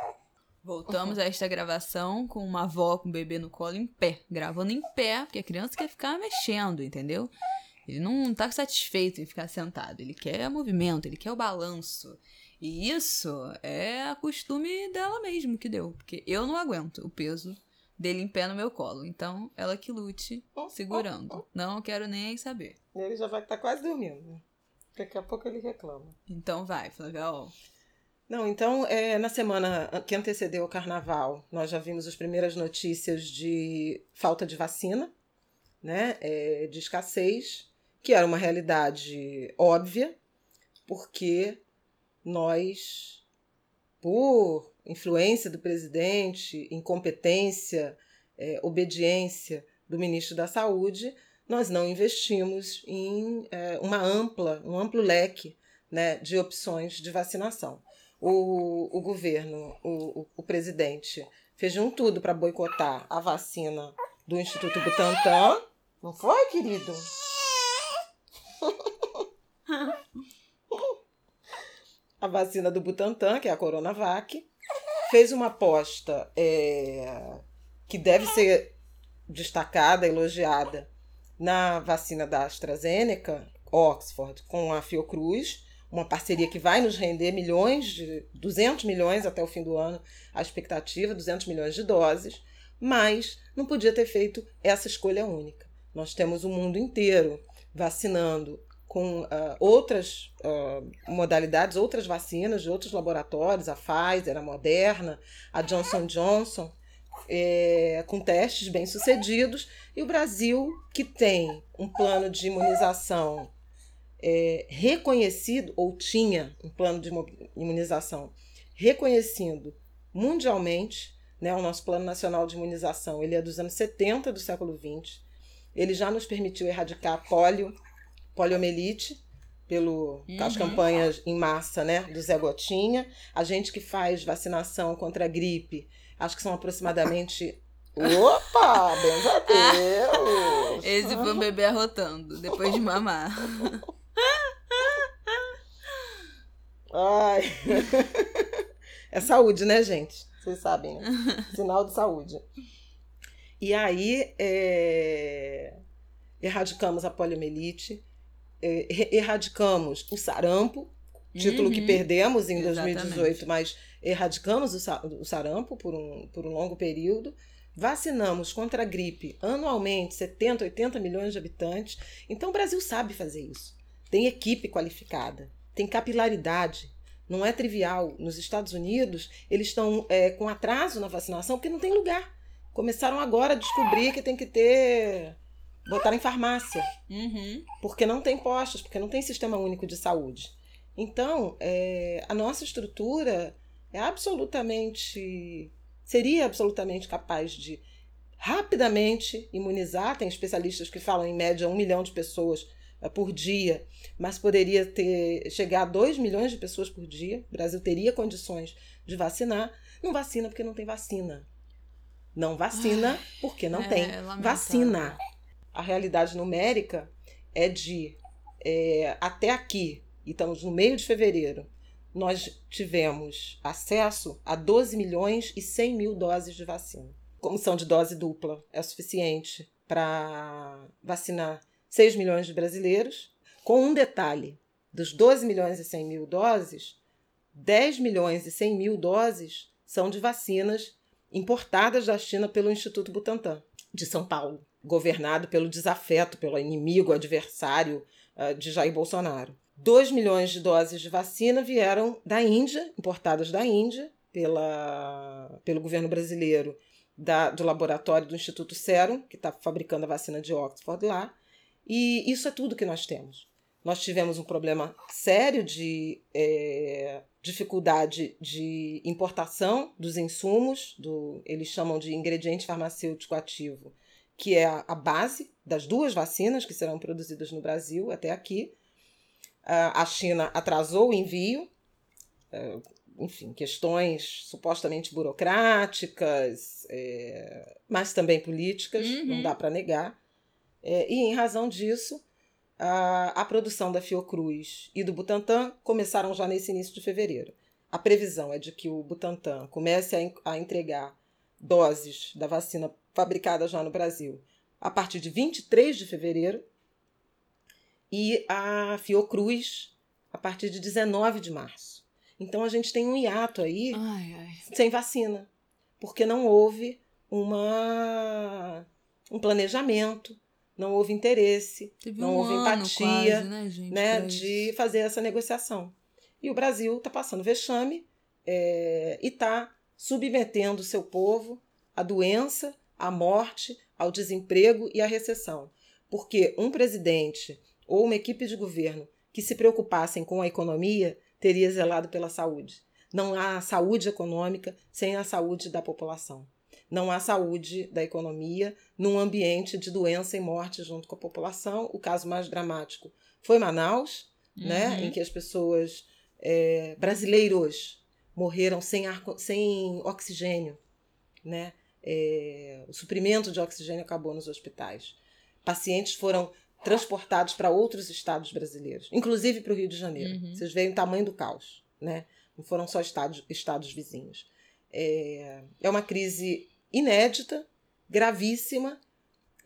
Voltamos a esta gravação com uma avó com o bebê no colo em pé. Gravando em pé, porque a criança quer ficar mexendo, entendeu? Ele não tá satisfeito em ficar sentado. Ele quer movimento, ele quer o balanço. E isso é a costume dela mesmo que deu. Porque eu não aguento o peso dele em pé no meu colo. Então, ela que lute segurando. Não quero nem saber. Ele já vai estar quase dormindo. né? Daqui a pouco ele reclama. Então vai, Flávia. Não, então, é, na semana que antecedeu o carnaval, nós já vimos as primeiras notícias de falta de vacina, né? é, de escassez, que era uma realidade óbvia, porque nós, por influência do presidente, incompetência, é, obediência do ministro da Saúde, nós não investimos em é, uma ampla, um amplo leque né, de opções de vacinação. O, o governo, o, o, o presidente, fez um tudo para boicotar a vacina do Instituto Butantan. Não foi, querido? a vacina do Butantan, que é a Coronavac, fez uma aposta é, que deve ser destacada, elogiada, na vacina da AstraZeneca, Oxford, com a Fiocruz, uma parceria que vai nos render milhões, de 200 milhões até o fim do ano, a expectativa, 200 milhões de doses, mas não podia ter feito essa escolha única. Nós temos o mundo inteiro vacinando com uh, outras uh, modalidades, outras vacinas de outros laboratórios, a Pfizer, a Moderna, a Johnson Johnson, é, com testes bem sucedidos, e o Brasil, que tem um plano de imunização é, reconhecido, ou tinha um plano de imunização reconhecido mundialmente, né, o nosso Plano Nacional de Imunização, ele é dos anos 70 do século 20, ele já nos permitiu erradicar polio, poliomielite, pelo uhum. as campanhas em massa, né, do Zé Gotinha. A gente que faz vacinação contra a gripe, acho que são aproximadamente Opa, benza a Deus. Esse foi um bebê arrotando depois de mamar. Ai. É saúde, né, gente? Vocês sabem, né? Sinal de saúde. E aí, é... erradicamos a poliomielite, é, erradicamos o sarampo, título uhum. que perdemos em Exatamente. 2018, mas erradicamos o sarampo por um, por um longo período. Vacinamos contra a gripe anualmente 70, 80 milhões de habitantes. Então o Brasil sabe fazer isso. Tem equipe qualificada, tem capilaridade. Não é trivial. Nos Estados Unidos, eles estão é, com atraso na vacinação porque não tem lugar. Começaram agora a descobrir que tem que ter botar em farmácia. Uhum. Porque não tem postos, porque não tem sistema único de saúde. Então, é, a nossa estrutura é absolutamente. seria absolutamente capaz de rapidamente imunizar. Tem especialistas que falam em média um milhão de pessoas por dia, mas poderia ter chegar a 2 milhões de pessoas por dia. O Brasil teria condições de vacinar. Não vacina porque não tem vacina. Não vacina porque não é, tem vacina a realidade numérica é de é, até aqui, e estamos no meio de fevereiro, nós tivemos acesso a 12 milhões e 100 mil doses de vacina. Como são de dose dupla, é suficiente para vacinar 6 milhões de brasileiros, com um detalhe: dos 12 milhões e 100 mil doses, 10 milhões e 100 mil doses são de vacinas importadas da China pelo Instituto Butantan, de São Paulo governado pelo desafeto, pelo inimigo, adversário uh, de Jair Bolsonaro. 2 milhões de doses de vacina vieram da Índia, importadas da Índia, pela, pelo governo brasileiro, da, do laboratório do Instituto Serum, que está fabricando a vacina de Oxford lá. E isso é tudo que nós temos. Nós tivemos um problema sério de é, dificuldade de importação dos insumos, do, eles chamam de ingrediente farmacêutico ativo, que é a base das duas vacinas que serão produzidas no Brasil até aqui. A China atrasou o envio, é, enfim, questões supostamente burocráticas, é, mas também políticas, uhum. não dá para negar. É, e em razão disso, a, a produção da Fiocruz e do Butantan começaram já nesse início de fevereiro. A previsão é de que o Butantan comece a, a entregar doses da vacina fabricada já no Brasil a partir de 23 de fevereiro e a Fiocruz a partir de 19 de março. Então a gente tem um hiato aí ai, ai. sem vacina, porque não houve uma um planejamento, não houve interesse, Teve não um houve empatia quase, né, gente, né de fazer essa negociação. E o Brasil está passando vexame é, e está submetendo o seu povo à doença à morte, ao desemprego e à recessão. Porque um presidente ou uma equipe de governo que se preocupassem com a economia teria zelado pela saúde. Não há saúde econômica sem a saúde da população. Não há saúde da economia num ambiente de doença e morte junto com a população. O caso mais dramático foi Manaus, né, uhum. né, em que as pessoas é, brasileiros morreram sem, ar, sem oxigênio. Né? É, o suprimento de oxigênio acabou nos hospitais. Pacientes foram transportados para outros estados brasileiros, inclusive para o Rio de Janeiro. Uhum. Vocês veem o tamanho do caos, né? Não foram só estados, estados vizinhos. É, é uma crise inédita, gravíssima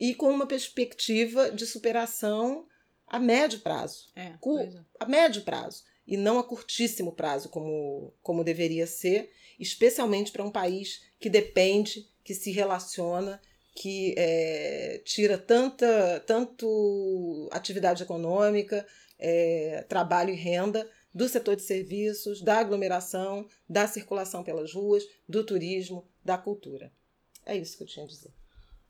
e com uma perspectiva de superação a médio prazo. É, é. A médio prazo. E não a curtíssimo prazo, como, como deveria ser, especialmente para um país que depende, que se relaciona que é, tira tanta tanto atividade econômica, é, trabalho e renda do setor de serviços, da aglomeração, da circulação pelas ruas, do turismo, da cultura. É isso que eu tinha a dizer.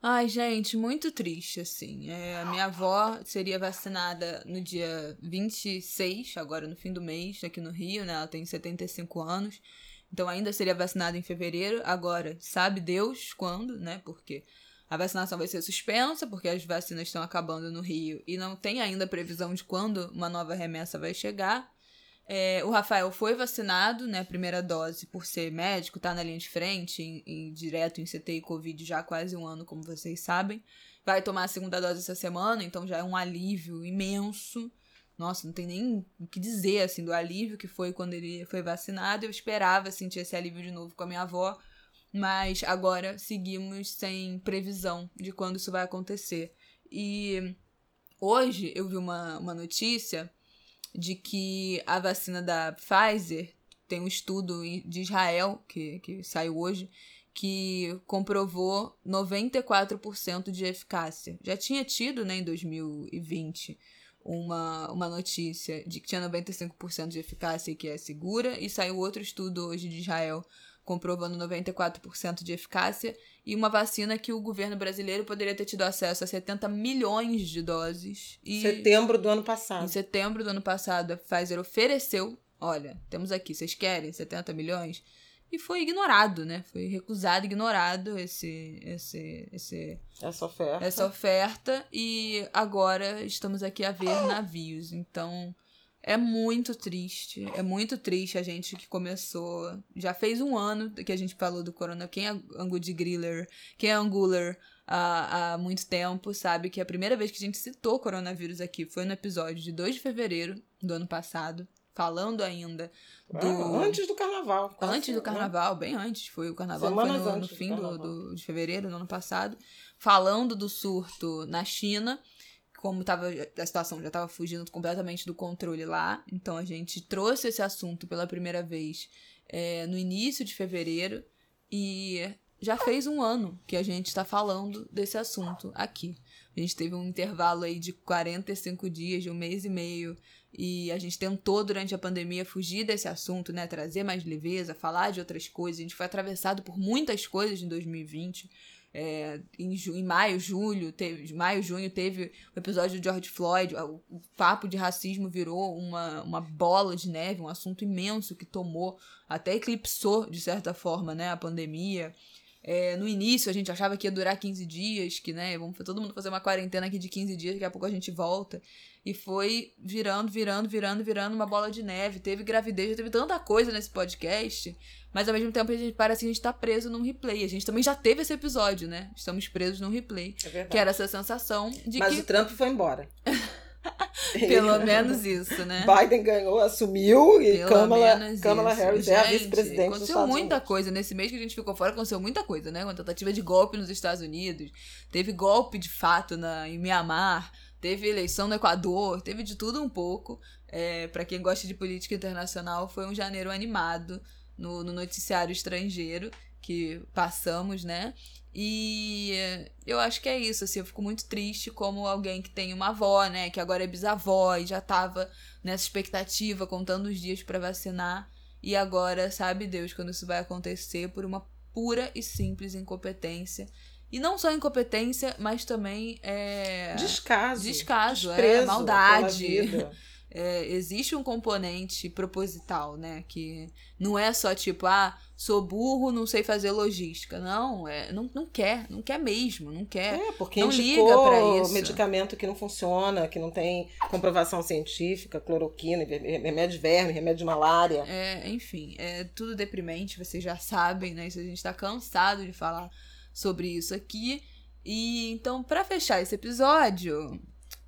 Ai, gente, muito triste, assim. É, a minha avó seria vacinada no dia 26, agora no fim do mês, aqui no Rio, né? Ela tem 75 anos. Então ainda seria vacinada em fevereiro. Agora, sabe Deus quando, né? Porque a vacinação vai ser suspensa, porque as vacinas estão acabando no Rio e não tem ainda previsão de quando uma nova remessa vai chegar. É, o Rafael foi vacinado, né, primeira dose, por ser médico, tá na linha de frente, em, em, direto em CTI Covid já há quase um ano, como vocês sabem. Vai tomar a segunda dose essa semana, então já é um alívio imenso. Nossa, não tem nem o que dizer, assim, do alívio que foi quando ele foi vacinado. Eu esperava sentir esse alívio de novo com a minha avó, mas agora seguimos sem previsão de quando isso vai acontecer. E hoje eu vi uma, uma notícia de que a vacina da Pfizer tem um estudo de Israel que, que saiu hoje que comprovou 94% de eficácia. Já tinha tido, né, em 2020, uma, uma notícia de que tinha 95% de eficácia e que é segura, e saiu outro estudo hoje de Israel comprovando 94% de eficácia, e uma vacina que o governo brasileiro poderia ter tido acesso a 70 milhões de doses. E setembro do ano passado. Em setembro do ano passado, a Pfizer ofereceu: olha, temos aqui, vocês querem 70 milhões? E foi ignorado, né? Foi recusado, ignorado esse, esse, esse, essa oferta. Essa oferta. E agora estamos aqui a ver navios. Então, é muito triste, é muito triste a gente que começou. Já fez um ano que a gente falou do corona. Quem é Angu de Griller, quem é Angular há, há muito tempo, sabe que a primeira vez que a gente citou coronavírus aqui foi no episódio de 2 de fevereiro do ano passado, falando ainda do. Ah, antes do carnaval. Antes do né? carnaval, né? bem antes. Foi o carnaval Semanas foi no, no fim do, do, de fevereiro do ano passado. Falando do surto na China como tava, a situação já estava fugindo completamente do controle lá, então a gente trouxe esse assunto pela primeira vez é, no início de fevereiro e já fez um ano que a gente está falando desse assunto aqui. A gente teve um intervalo aí de 45 dias, de um mês e meio, e a gente tentou durante a pandemia fugir desse assunto, né, trazer mais leveza, falar de outras coisas. A gente foi atravessado por muitas coisas em 2020. É, em, em, maio, julho, teve, maio, junho, teve o episódio do George Floyd. O, o, papo de racismo virou uma, uma bola de neve, um assunto imenso que tomou, até eclipsou, de certa forma, né, a pandemia. É, no início a gente achava que ia durar 15 dias, que né, vamos todo mundo fazer uma quarentena aqui de 15 dias, daqui a pouco a gente volta. E foi virando, virando, virando, virando uma bola de neve. Teve gravidez, teve tanta coisa nesse podcast. Mas ao mesmo tempo a gente parece que a gente tá preso num replay. A gente também já teve esse episódio, né? Estamos presos num replay. É verdade. Que era essa sensação de Mas que. Mas o Trump foi embora. Pelo menos isso, né? Biden ganhou, assumiu e Pelo Kamala, Kamala Harris gente, é a vice-presidente dos Aconteceu muita coisa. Nesse mês que a gente ficou fora, aconteceu muita coisa, né? Uma tentativa de golpe nos Estados Unidos. Teve golpe de fato na, em Mianmar teve eleição no Equador, teve de tudo um pouco. É, para quem gosta de política internacional, foi um janeiro animado no, no noticiário estrangeiro que passamos, né? E eu acho que é isso, assim, eu fico muito triste como alguém que tem uma avó, né, que agora é bisavó e já tava nessa expectativa, contando os dias para vacinar, e agora sabe Deus quando isso vai acontecer por uma pura e simples incompetência. E não só incompetência, mas também é... descaso, descaso, é maldade. é, existe um componente proposital, né? Que não é só tipo, ah, sou burro, não sei fazer logística. Não, é, não, não quer, não quer mesmo, não quer. É, porque não liga pra isso. medicamento que não funciona, que não tem comprovação científica, cloroquina, remédio de verme, remédio de malária. É, enfim, é tudo deprimente, vocês já sabem, né? Isso a gente tá cansado de falar sobre isso aqui. E então, para fechar esse episódio,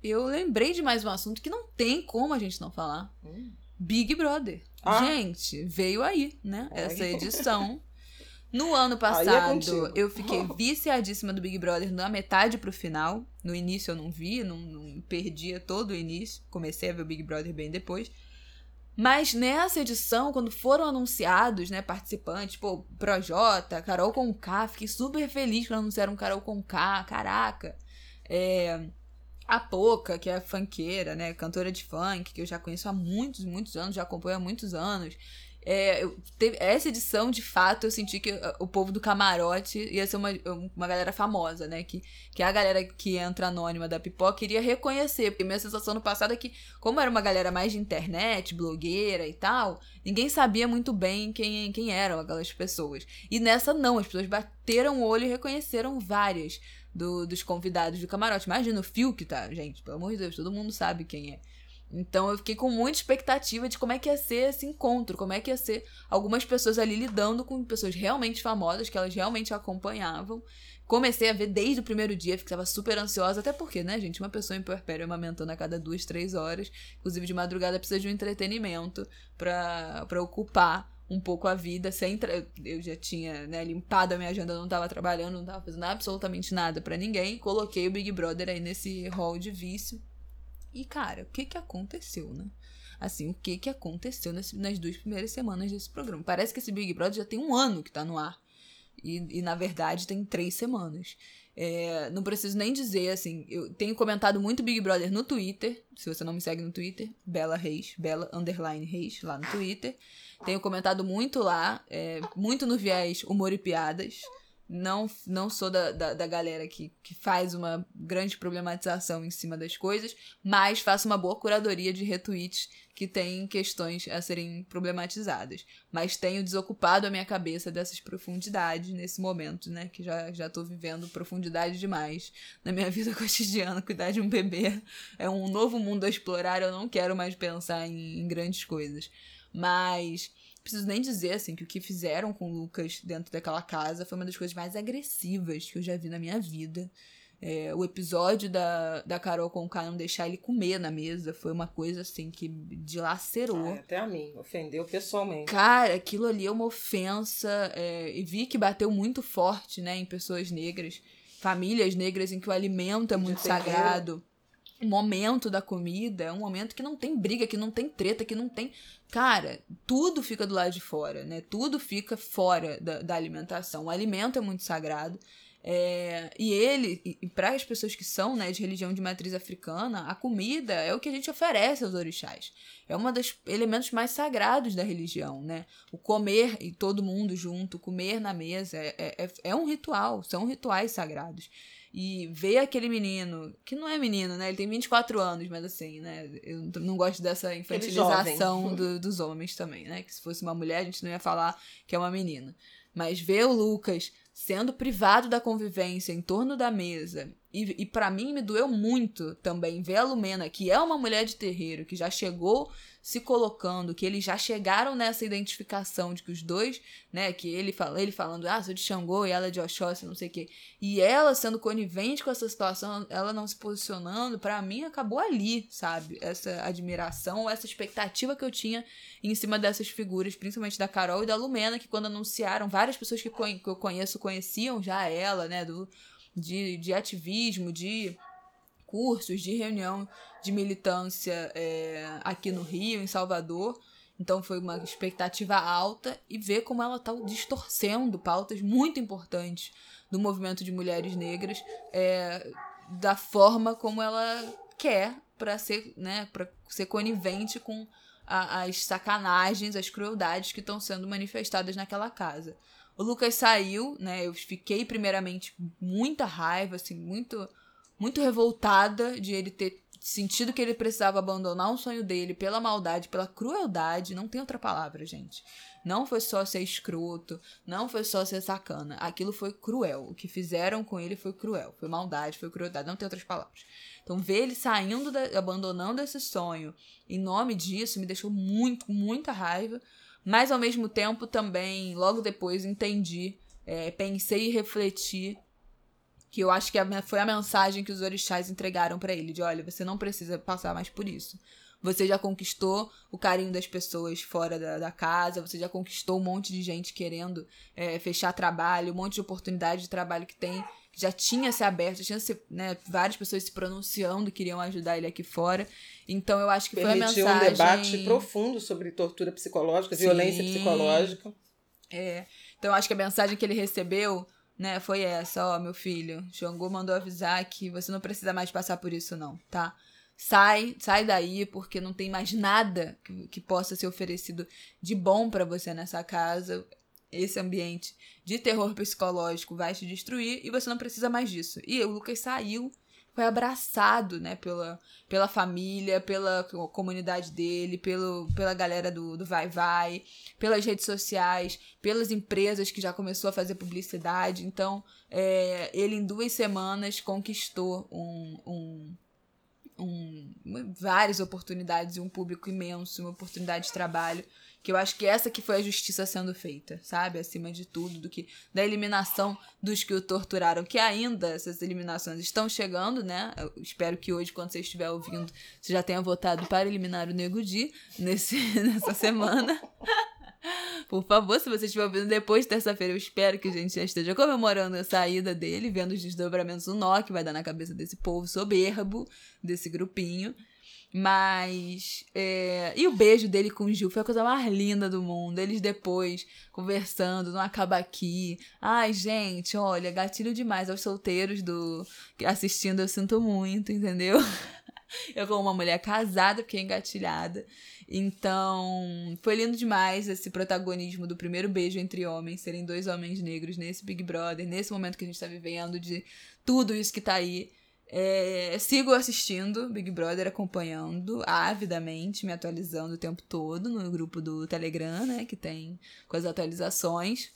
eu lembrei de mais um assunto que não tem como a gente não falar. Hum. Big Brother. Ah. Gente, veio aí, né? Ai. Essa edição. No ano é passado, contigo. eu fiquei viciadíssima do Big Brother da metade pro final. No início eu não vi, não, não perdia todo o início. Comecei a ver o Big Brother bem depois. Mas nessa edição, quando foram anunciados, né, participantes, pô, Projota, Carol Conká, fiquei super feliz quando anunciaram Carol Conká, caraca. É, a Poca, que é funkeira, né, cantora de funk, que eu já conheço há muitos, muitos anos, já acompanho há muitos anos. É, eu teve, essa edição, de fato, eu senti que uh, o povo do camarote ia ser uma, uma galera famosa, né? Que, que a galera que entra anônima da pipoca iria reconhecer. Porque minha sensação no passado é que, como era uma galera mais de internet, blogueira e tal, ninguém sabia muito bem quem, quem eram aquelas pessoas. E nessa não, as pessoas bateram o olho e reconheceram várias do, dos convidados do camarote. Imagina o Fiuk, tá, gente? Pelo amor de Deus, todo mundo sabe quem é. Então eu fiquei com muita expectativa de como é que ia ser esse encontro, como é que ia ser algumas pessoas ali lidando com pessoas realmente famosas, que elas realmente acompanhavam. Comecei a ver desde o primeiro dia, ficava super ansiosa, até porque, né, gente, uma pessoa em puerpério amamentando a cada duas, três horas, inclusive de madrugada, precisa de um entretenimento pra ocupar um pouco a vida, sem eu já tinha né, limpado a minha agenda, não tava trabalhando, não tava fazendo absolutamente nada pra ninguém, coloquei o Big Brother aí nesse hall de vício. E, cara, o que que aconteceu, né? Assim, o que que aconteceu nas, nas duas primeiras semanas desse programa? Parece que esse Big Brother já tem um ano que tá no ar. E, e na verdade, tem três semanas. É, não preciso nem dizer, assim, eu tenho comentado muito Big Brother no Twitter. Se você não me segue no Twitter, Bela Reis, Bela Underline Reis, lá no Twitter. Tenho comentado muito lá, é, muito no viés humor e piadas. Não, não sou da, da, da galera que, que faz uma grande problematização em cima das coisas, mas faço uma boa curadoria de retweets que tem questões a serem problematizadas. Mas tenho desocupado a minha cabeça dessas profundidades nesse momento, né? Que já, já vivendo profundidade demais na minha vida cotidiana. Cuidar de um bebê é um novo mundo a explorar, eu não quero mais pensar em, em grandes coisas. Mas preciso nem dizer assim que o que fizeram com o Lucas dentro daquela casa foi uma das coisas mais agressivas que eu já vi na minha vida. É, o episódio da, da Carol com o cara não deixar ele comer na mesa foi uma coisa assim que dilacerou. Ah, até a mim, ofendeu pessoalmente. Cara, aquilo ali é uma ofensa. é, e vi que bateu muito forte, né, em pessoas negras, famílias negras em que o alimento é muito sagrado. Momento da comida é um momento que não tem briga, que não tem treta, que não tem. Cara, tudo fica do lado de fora, né? Tudo fica fora da, da alimentação. O alimento é muito sagrado. É, e ele, para as pessoas que são né, de religião de matriz africana, a comida é o que a gente oferece aos orixás. É um dos elementos mais sagrados da religião, né? O comer e todo mundo junto, comer na mesa, é, é, é um ritual, são rituais sagrados. E ver aquele menino, que não é menino, né? Ele tem 24 anos, mas assim, né? Eu não gosto dessa infantilização do- dos homens também, né? Que se fosse uma mulher, a gente não ia falar que é uma menina. Mas ver o Lucas sendo privado da convivência em torno da mesa. E, e para mim me doeu muito também ver a Lumena, que é uma mulher de terreiro, que já chegou se colocando, que eles já chegaram nessa identificação de que os dois, né, que ele fala, ele falando, ah, sou de Xangô e ela é de Oxóssi, não sei o quê. E ela sendo conivente com essa situação, ela não se posicionando, para mim acabou ali, sabe? Essa admiração, essa expectativa que eu tinha em cima dessas figuras, principalmente da Carol e da Lumena, que quando anunciaram, várias pessoas que, que eu conheço conheciam já ela, né, do, de, de ativismo, de cursos, de reunião de militância é, aqui no Rio, em Salvador. Então foi uma expectativa alta e ver como ela está distorcendo pautas muito importantes do movimento de mulheres negras é, da forma como ela quer para ser, né, para ser conivente com a- as sacanagens, as crueldades que estão sendo manifestadas naquela casa. O Lucas saiu, né? Eu fiquei primeiramente muita raiva, assim, muito muito revoltada de ele ter sentido que ele precisava abandonar um sonho dele pela maldade, pela crueldade, não tem outra palavra, gente. Não foi só ser escroto, não foi só ser sacana. Aquilo foi cruel. O que fizeram com ele foi cruel. Foi maldade, foi crueldade, não tem outras palavras. Então, ver ele saindo, da, abandonando esse sonho em nome disso me deixou muito, muita raiva. Mas, ao mesmo tempo, também, logo depois, entendi, é, pensei e refleti que eu acho que foi a mensagem que os orixás entregaram para ele, de olha, você não precisa passar mais por isso. Você já conquistou o carinho das pessoas fora da, da casa, você já conquistou um monte de gente querendo é, fechar trabalho, um monte de oportunidade de trabalho que tem, já tinha se aberto, já tinha se, né, várias pessoas se pronunciando, queriam ajudar ele aqui fora. Então eu acho que Permitiu foi a mensagem... um debate profundo sobre tortura psicológica, Sim. violência psicológica. É. Então eu acho que a mensagem que ele recebeu né, foi essa, ó, meu filho, Xangô mandou avisar que você não precisa mais passar por isso não, tá? Sai, sai daí, porque não tem mais nada que, que possa ser oferecido de bom para você nessa casa. Esse ambiente de terror psicológico vai te destruir e você não precisa mais disso. E o Lucas saiu foi abraçado, né, pela, pela família, pela comunidade dele, pelo, pela galera do, do Vai Vai, pelas redes sociais, pelas empresas que já começou a fazer publicidade. Então, é, ele em duas semanas conquistou um, um um, várias oportunidades e um público imenso, uma oportunidade de trabalho que eu acho que essa que foi a justiça sendo feita, sabe? Acima de tudo, do que da eliminação dos que o torturaram, que ainda essas eliminações estão chegando, né? Eu espero que hoje, quando você estiver ouvindo, você já tenha votado para eliminar o Nego Di nesse, nessa semana. Por favor, se você estiver ouvindo depois de terça-feira, eu espero que a gente já esteja comemorando a saída dele, vendo os desdobramentos do nó que vai dar na cabeça desse povo soberbo, desse grupinho. Mas. É... E o beijo dele com o Gil foi a coisa mais linda do mundo. Eles depois conversando, não acaba aqui. Ai, gente, olha, gatilho demais aos solteiros do assistindo, eu sinto muito, entendeu? Eu, como uma mulher casada, fiquei engatilhada. Então, foi lindo demais esse protagonismo do primeiro beijo entre homens, serem dois homens negros nesse Big Brother, nesse momento que a gente tá vivendo, de tudo isso que tá aí. É, sigo assistindo Big Brother, acompanhando avidamente, me atualizando o tempo todo no grupo do Telegram, né? Que tem com as atualizações.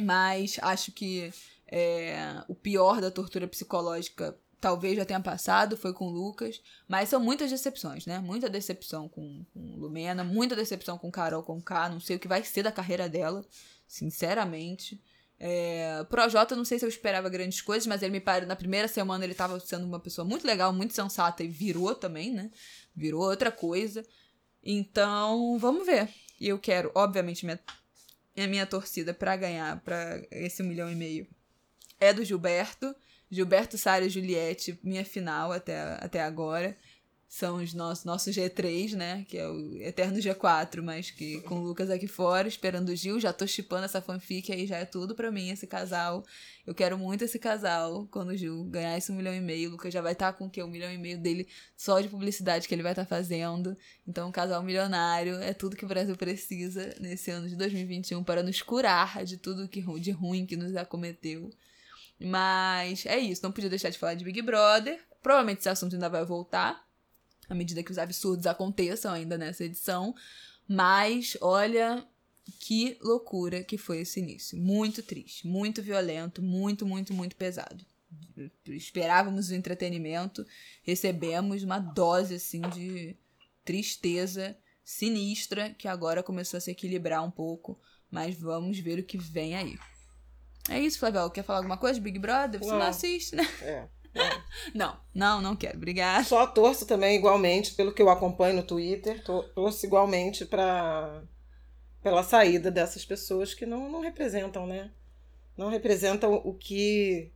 Mas acho que é, o pior da tortura psicológica talvez já tenha passado, foi com o Lucas. Mas são muitas decepções, né? Muita decepção com, com Lumena, muita decepção com Carol com K. Não sei o que vai ser da carreira dela, sinceramente. É, Projota, não sei se eu esperava grandes coisas, mas ele me parou. Na primeira semana ele estava sendo uma pessoa muito legal, muito sensata e virou também, né? Virou outra coisa. Então, vamos ver. E eu quero, obviamente, minha, a minha torcida para ganhar para esse um milhão e meio é do Gilberto. Gilberto, Sara e Juliette, minha final até, até agora são os nossos, nosso G3, né? Que é o Eterno G4, mas que com o Lucas aqui fora, esperando o Gil. Já tô chipando essa fanfic aí, já é tudo pra mim, esse casal. Eu quero muito esse casal quando o Gil ganhar esse um milhão e meio. O Lucas já vai estar tá com o quê? Um milhão e meio dele só de publicidade que ele vai estar tá fazendo. Então, um casal milionário é tudo que o Brasil precisa nesse ano de 2021 para nos curar de tudo que, de ruim que nos acometeu. Mas é isso, não podia deixar de falar de Big Brother. Provavelmente esse assunto ainda vai voltar à medida que os absurdos aconteçam ainda nessa edição. Mas olha que loucura que foi esse início. Muito triste, muito violento, muito, muito, muito pesado. Esperávamos o entretenimento, recebemos uma dose assim de tristeza sinistra que agora começou a se equilibrar um pouco, mas vamos ver o que vem aí. É isso, Flavel. Quer falar alguma coisa de Big Brother? Você não, não assiste, né? É. Não, não, não quero. Obrigada. Só torço também igualmente, pelo que eu acompanho no Twitter, torço igualmente para pela saída dessas pessoas que não, não representam, né? Não representam o que,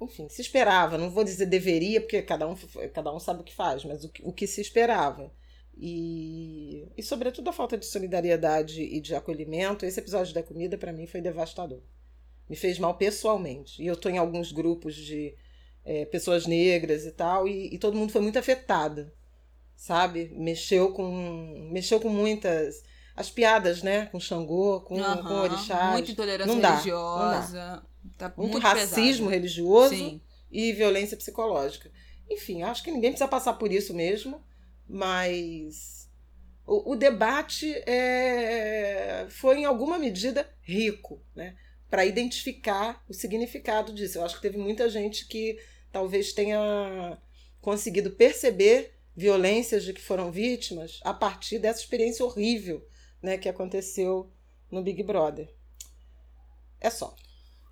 enfim, se esperava. Não vou dizer deveria, porque cada um, cada um sabe o que faz, mas o que, o que se esperava. E, e, sobretudo, a falta de solidariedade e de acolhimento. Esse episódio da comida, para mim, foi devastador. Me fez mal pessoalmente. E eu tô em alguns grupos de é, pessoas negras e tal, e, e, todo mundo foi muito afetado, sabe? Mexeu com, mexeu com muitas as piadas, né? Com Xangô, com, uhum, com Orixás. Muita intolerância não dá, religiosa. Não dá. Tá muito, muito racismo pesado. religioso Sim. e violência psicológica. Enfim, acho que ninguém precisa passar por isso mesmo, mas o, o debate é, foi, em alguma medida, rico, né? Para identificar o significado disso. Eu acho que teve muita gente que talvez tenha conseguido perceber violências de que foram vítimas a partir dessa experiência horrível né, que aconteceu no Big Brother. É só.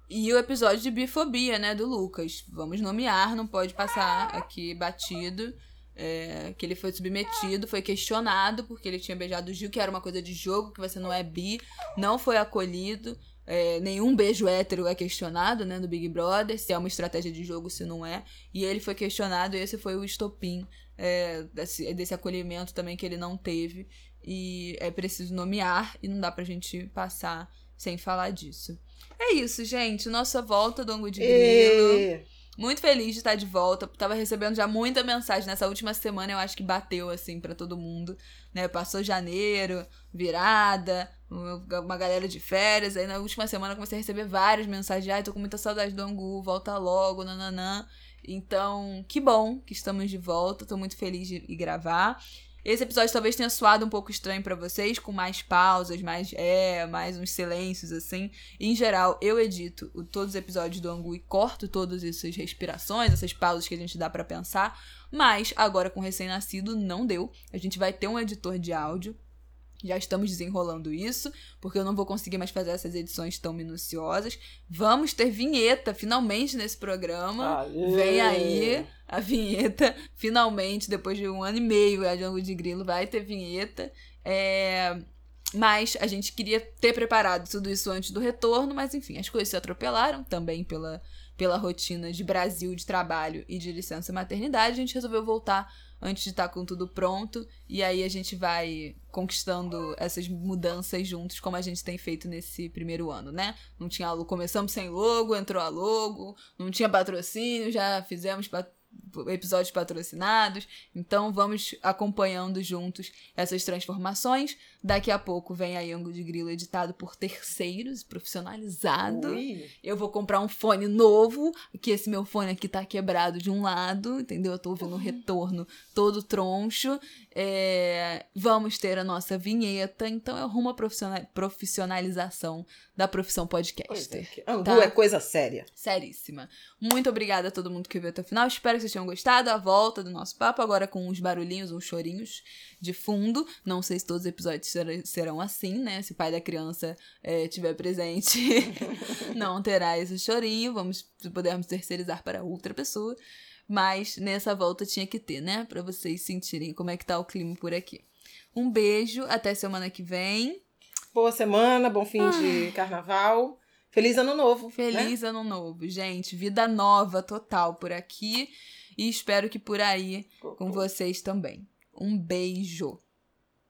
E o episódio de bifobia, né, do Lucas. Vamos nomear, não pode passar aqui batido. É, que ele foi submetido, foi questionado porque ele tinha beijado o Gil, que era uma coisa de jogo, que você não é bi, não foi acolhido. É, nenhum beijo hétero é questionado, né, no Big Brother, se é uma estratégia de jogo, se não é. E ele foi questionado e esse foi o estopim é, desse, desse acolhimento também que ele não teve. E é preciso nomear e não dá pra gente passar sem falar disso. É isso, gente. Nossa volta do Angu de Grilo. E... Muito feliz de estar de volta. Tava recebendo já muita mensagem nessa última semana, eu acho que bateu assim para todo mundo, né? Passou janeiro, virada, uma galera de férias, aí na última semana comecei a receber várias mensagens, ai, tô com muita saudade do Angu, volta logo, nananã. Então, que bom que estamos de volta, tô muito feliz de gravar. Esse episódio talvez tenha soado um pouco estranho para vocês, com mais pausas, mais é, mais uns silêncios assim. Em geral, eu edito todos os episódios do Angu e corto todas essas respirações, essas pausas que a gente dá para pensar. Mas agora com recém-nascido não deu. A gente vai ter um editor de áudio já estamos desenrolando isso, porque eu não vou conseguir mais fazer essas edições tão minuciosas. Vamos ter vinheta finalmente nesse programa. Aê. Vem aí a vinheta, finalmente, depois de um ano e meio a Django de Grilo vai ter vinheta. É... Mas a gente queria ter preparado tudo isso antes do retorno, mas enfim, as coisas se atropelaram também pela, pela rotina de Brasil de trabalho e de licença maternidade. A gente resolveu voltar antes de estar tá com tudo pronto. E aí a gente vai conquistando essas mudanças juntos, como a gente tem feito nesse primeiro ano, né? Não tinha começamos sem logo, entrou a logo, não tinha patrocínio, já fizemos patrocínio episódios patrocinados. Então vamos acompanhando juntos essas transformações. Daqui a pouco vem a Yango de Grilo editado por terceiros, profissionalizado. Ui. Eu vou comprar um fone novo, que esse meu fone aqui tá quebrado de um lado, entendeu? Eu tô ouvindo o retorno todo troncho. É, vamos ter a nossa vinheta, então é rumo à profissionalização da profissão podcaster. É, Angu tá? é coisa séria. Seríssima. Muito obrigada a todo mundo que viu até o final. Espero que vocês tenham gostado. A volta do nosso papo, agora com uns barulhinhos, uns chorinhos de fundo. Não sei se todos os episódios serão assim, né? Se o pai da criança é, tiver presente, não terá esse chorinho. Vamos, podermos terceirizar para outra pessoa. Mas nessa volta tinha que ter, né? Para vocês sentirem como é que tá o clima por aqui. Um beijo, até semana que vem. Boa semana, bom fim de carnaval. Feliz ano novo. Né? Feliz né? ano novo, gente. Vida nova total por aqui. E espero que por aí com vocês também. Um beijo.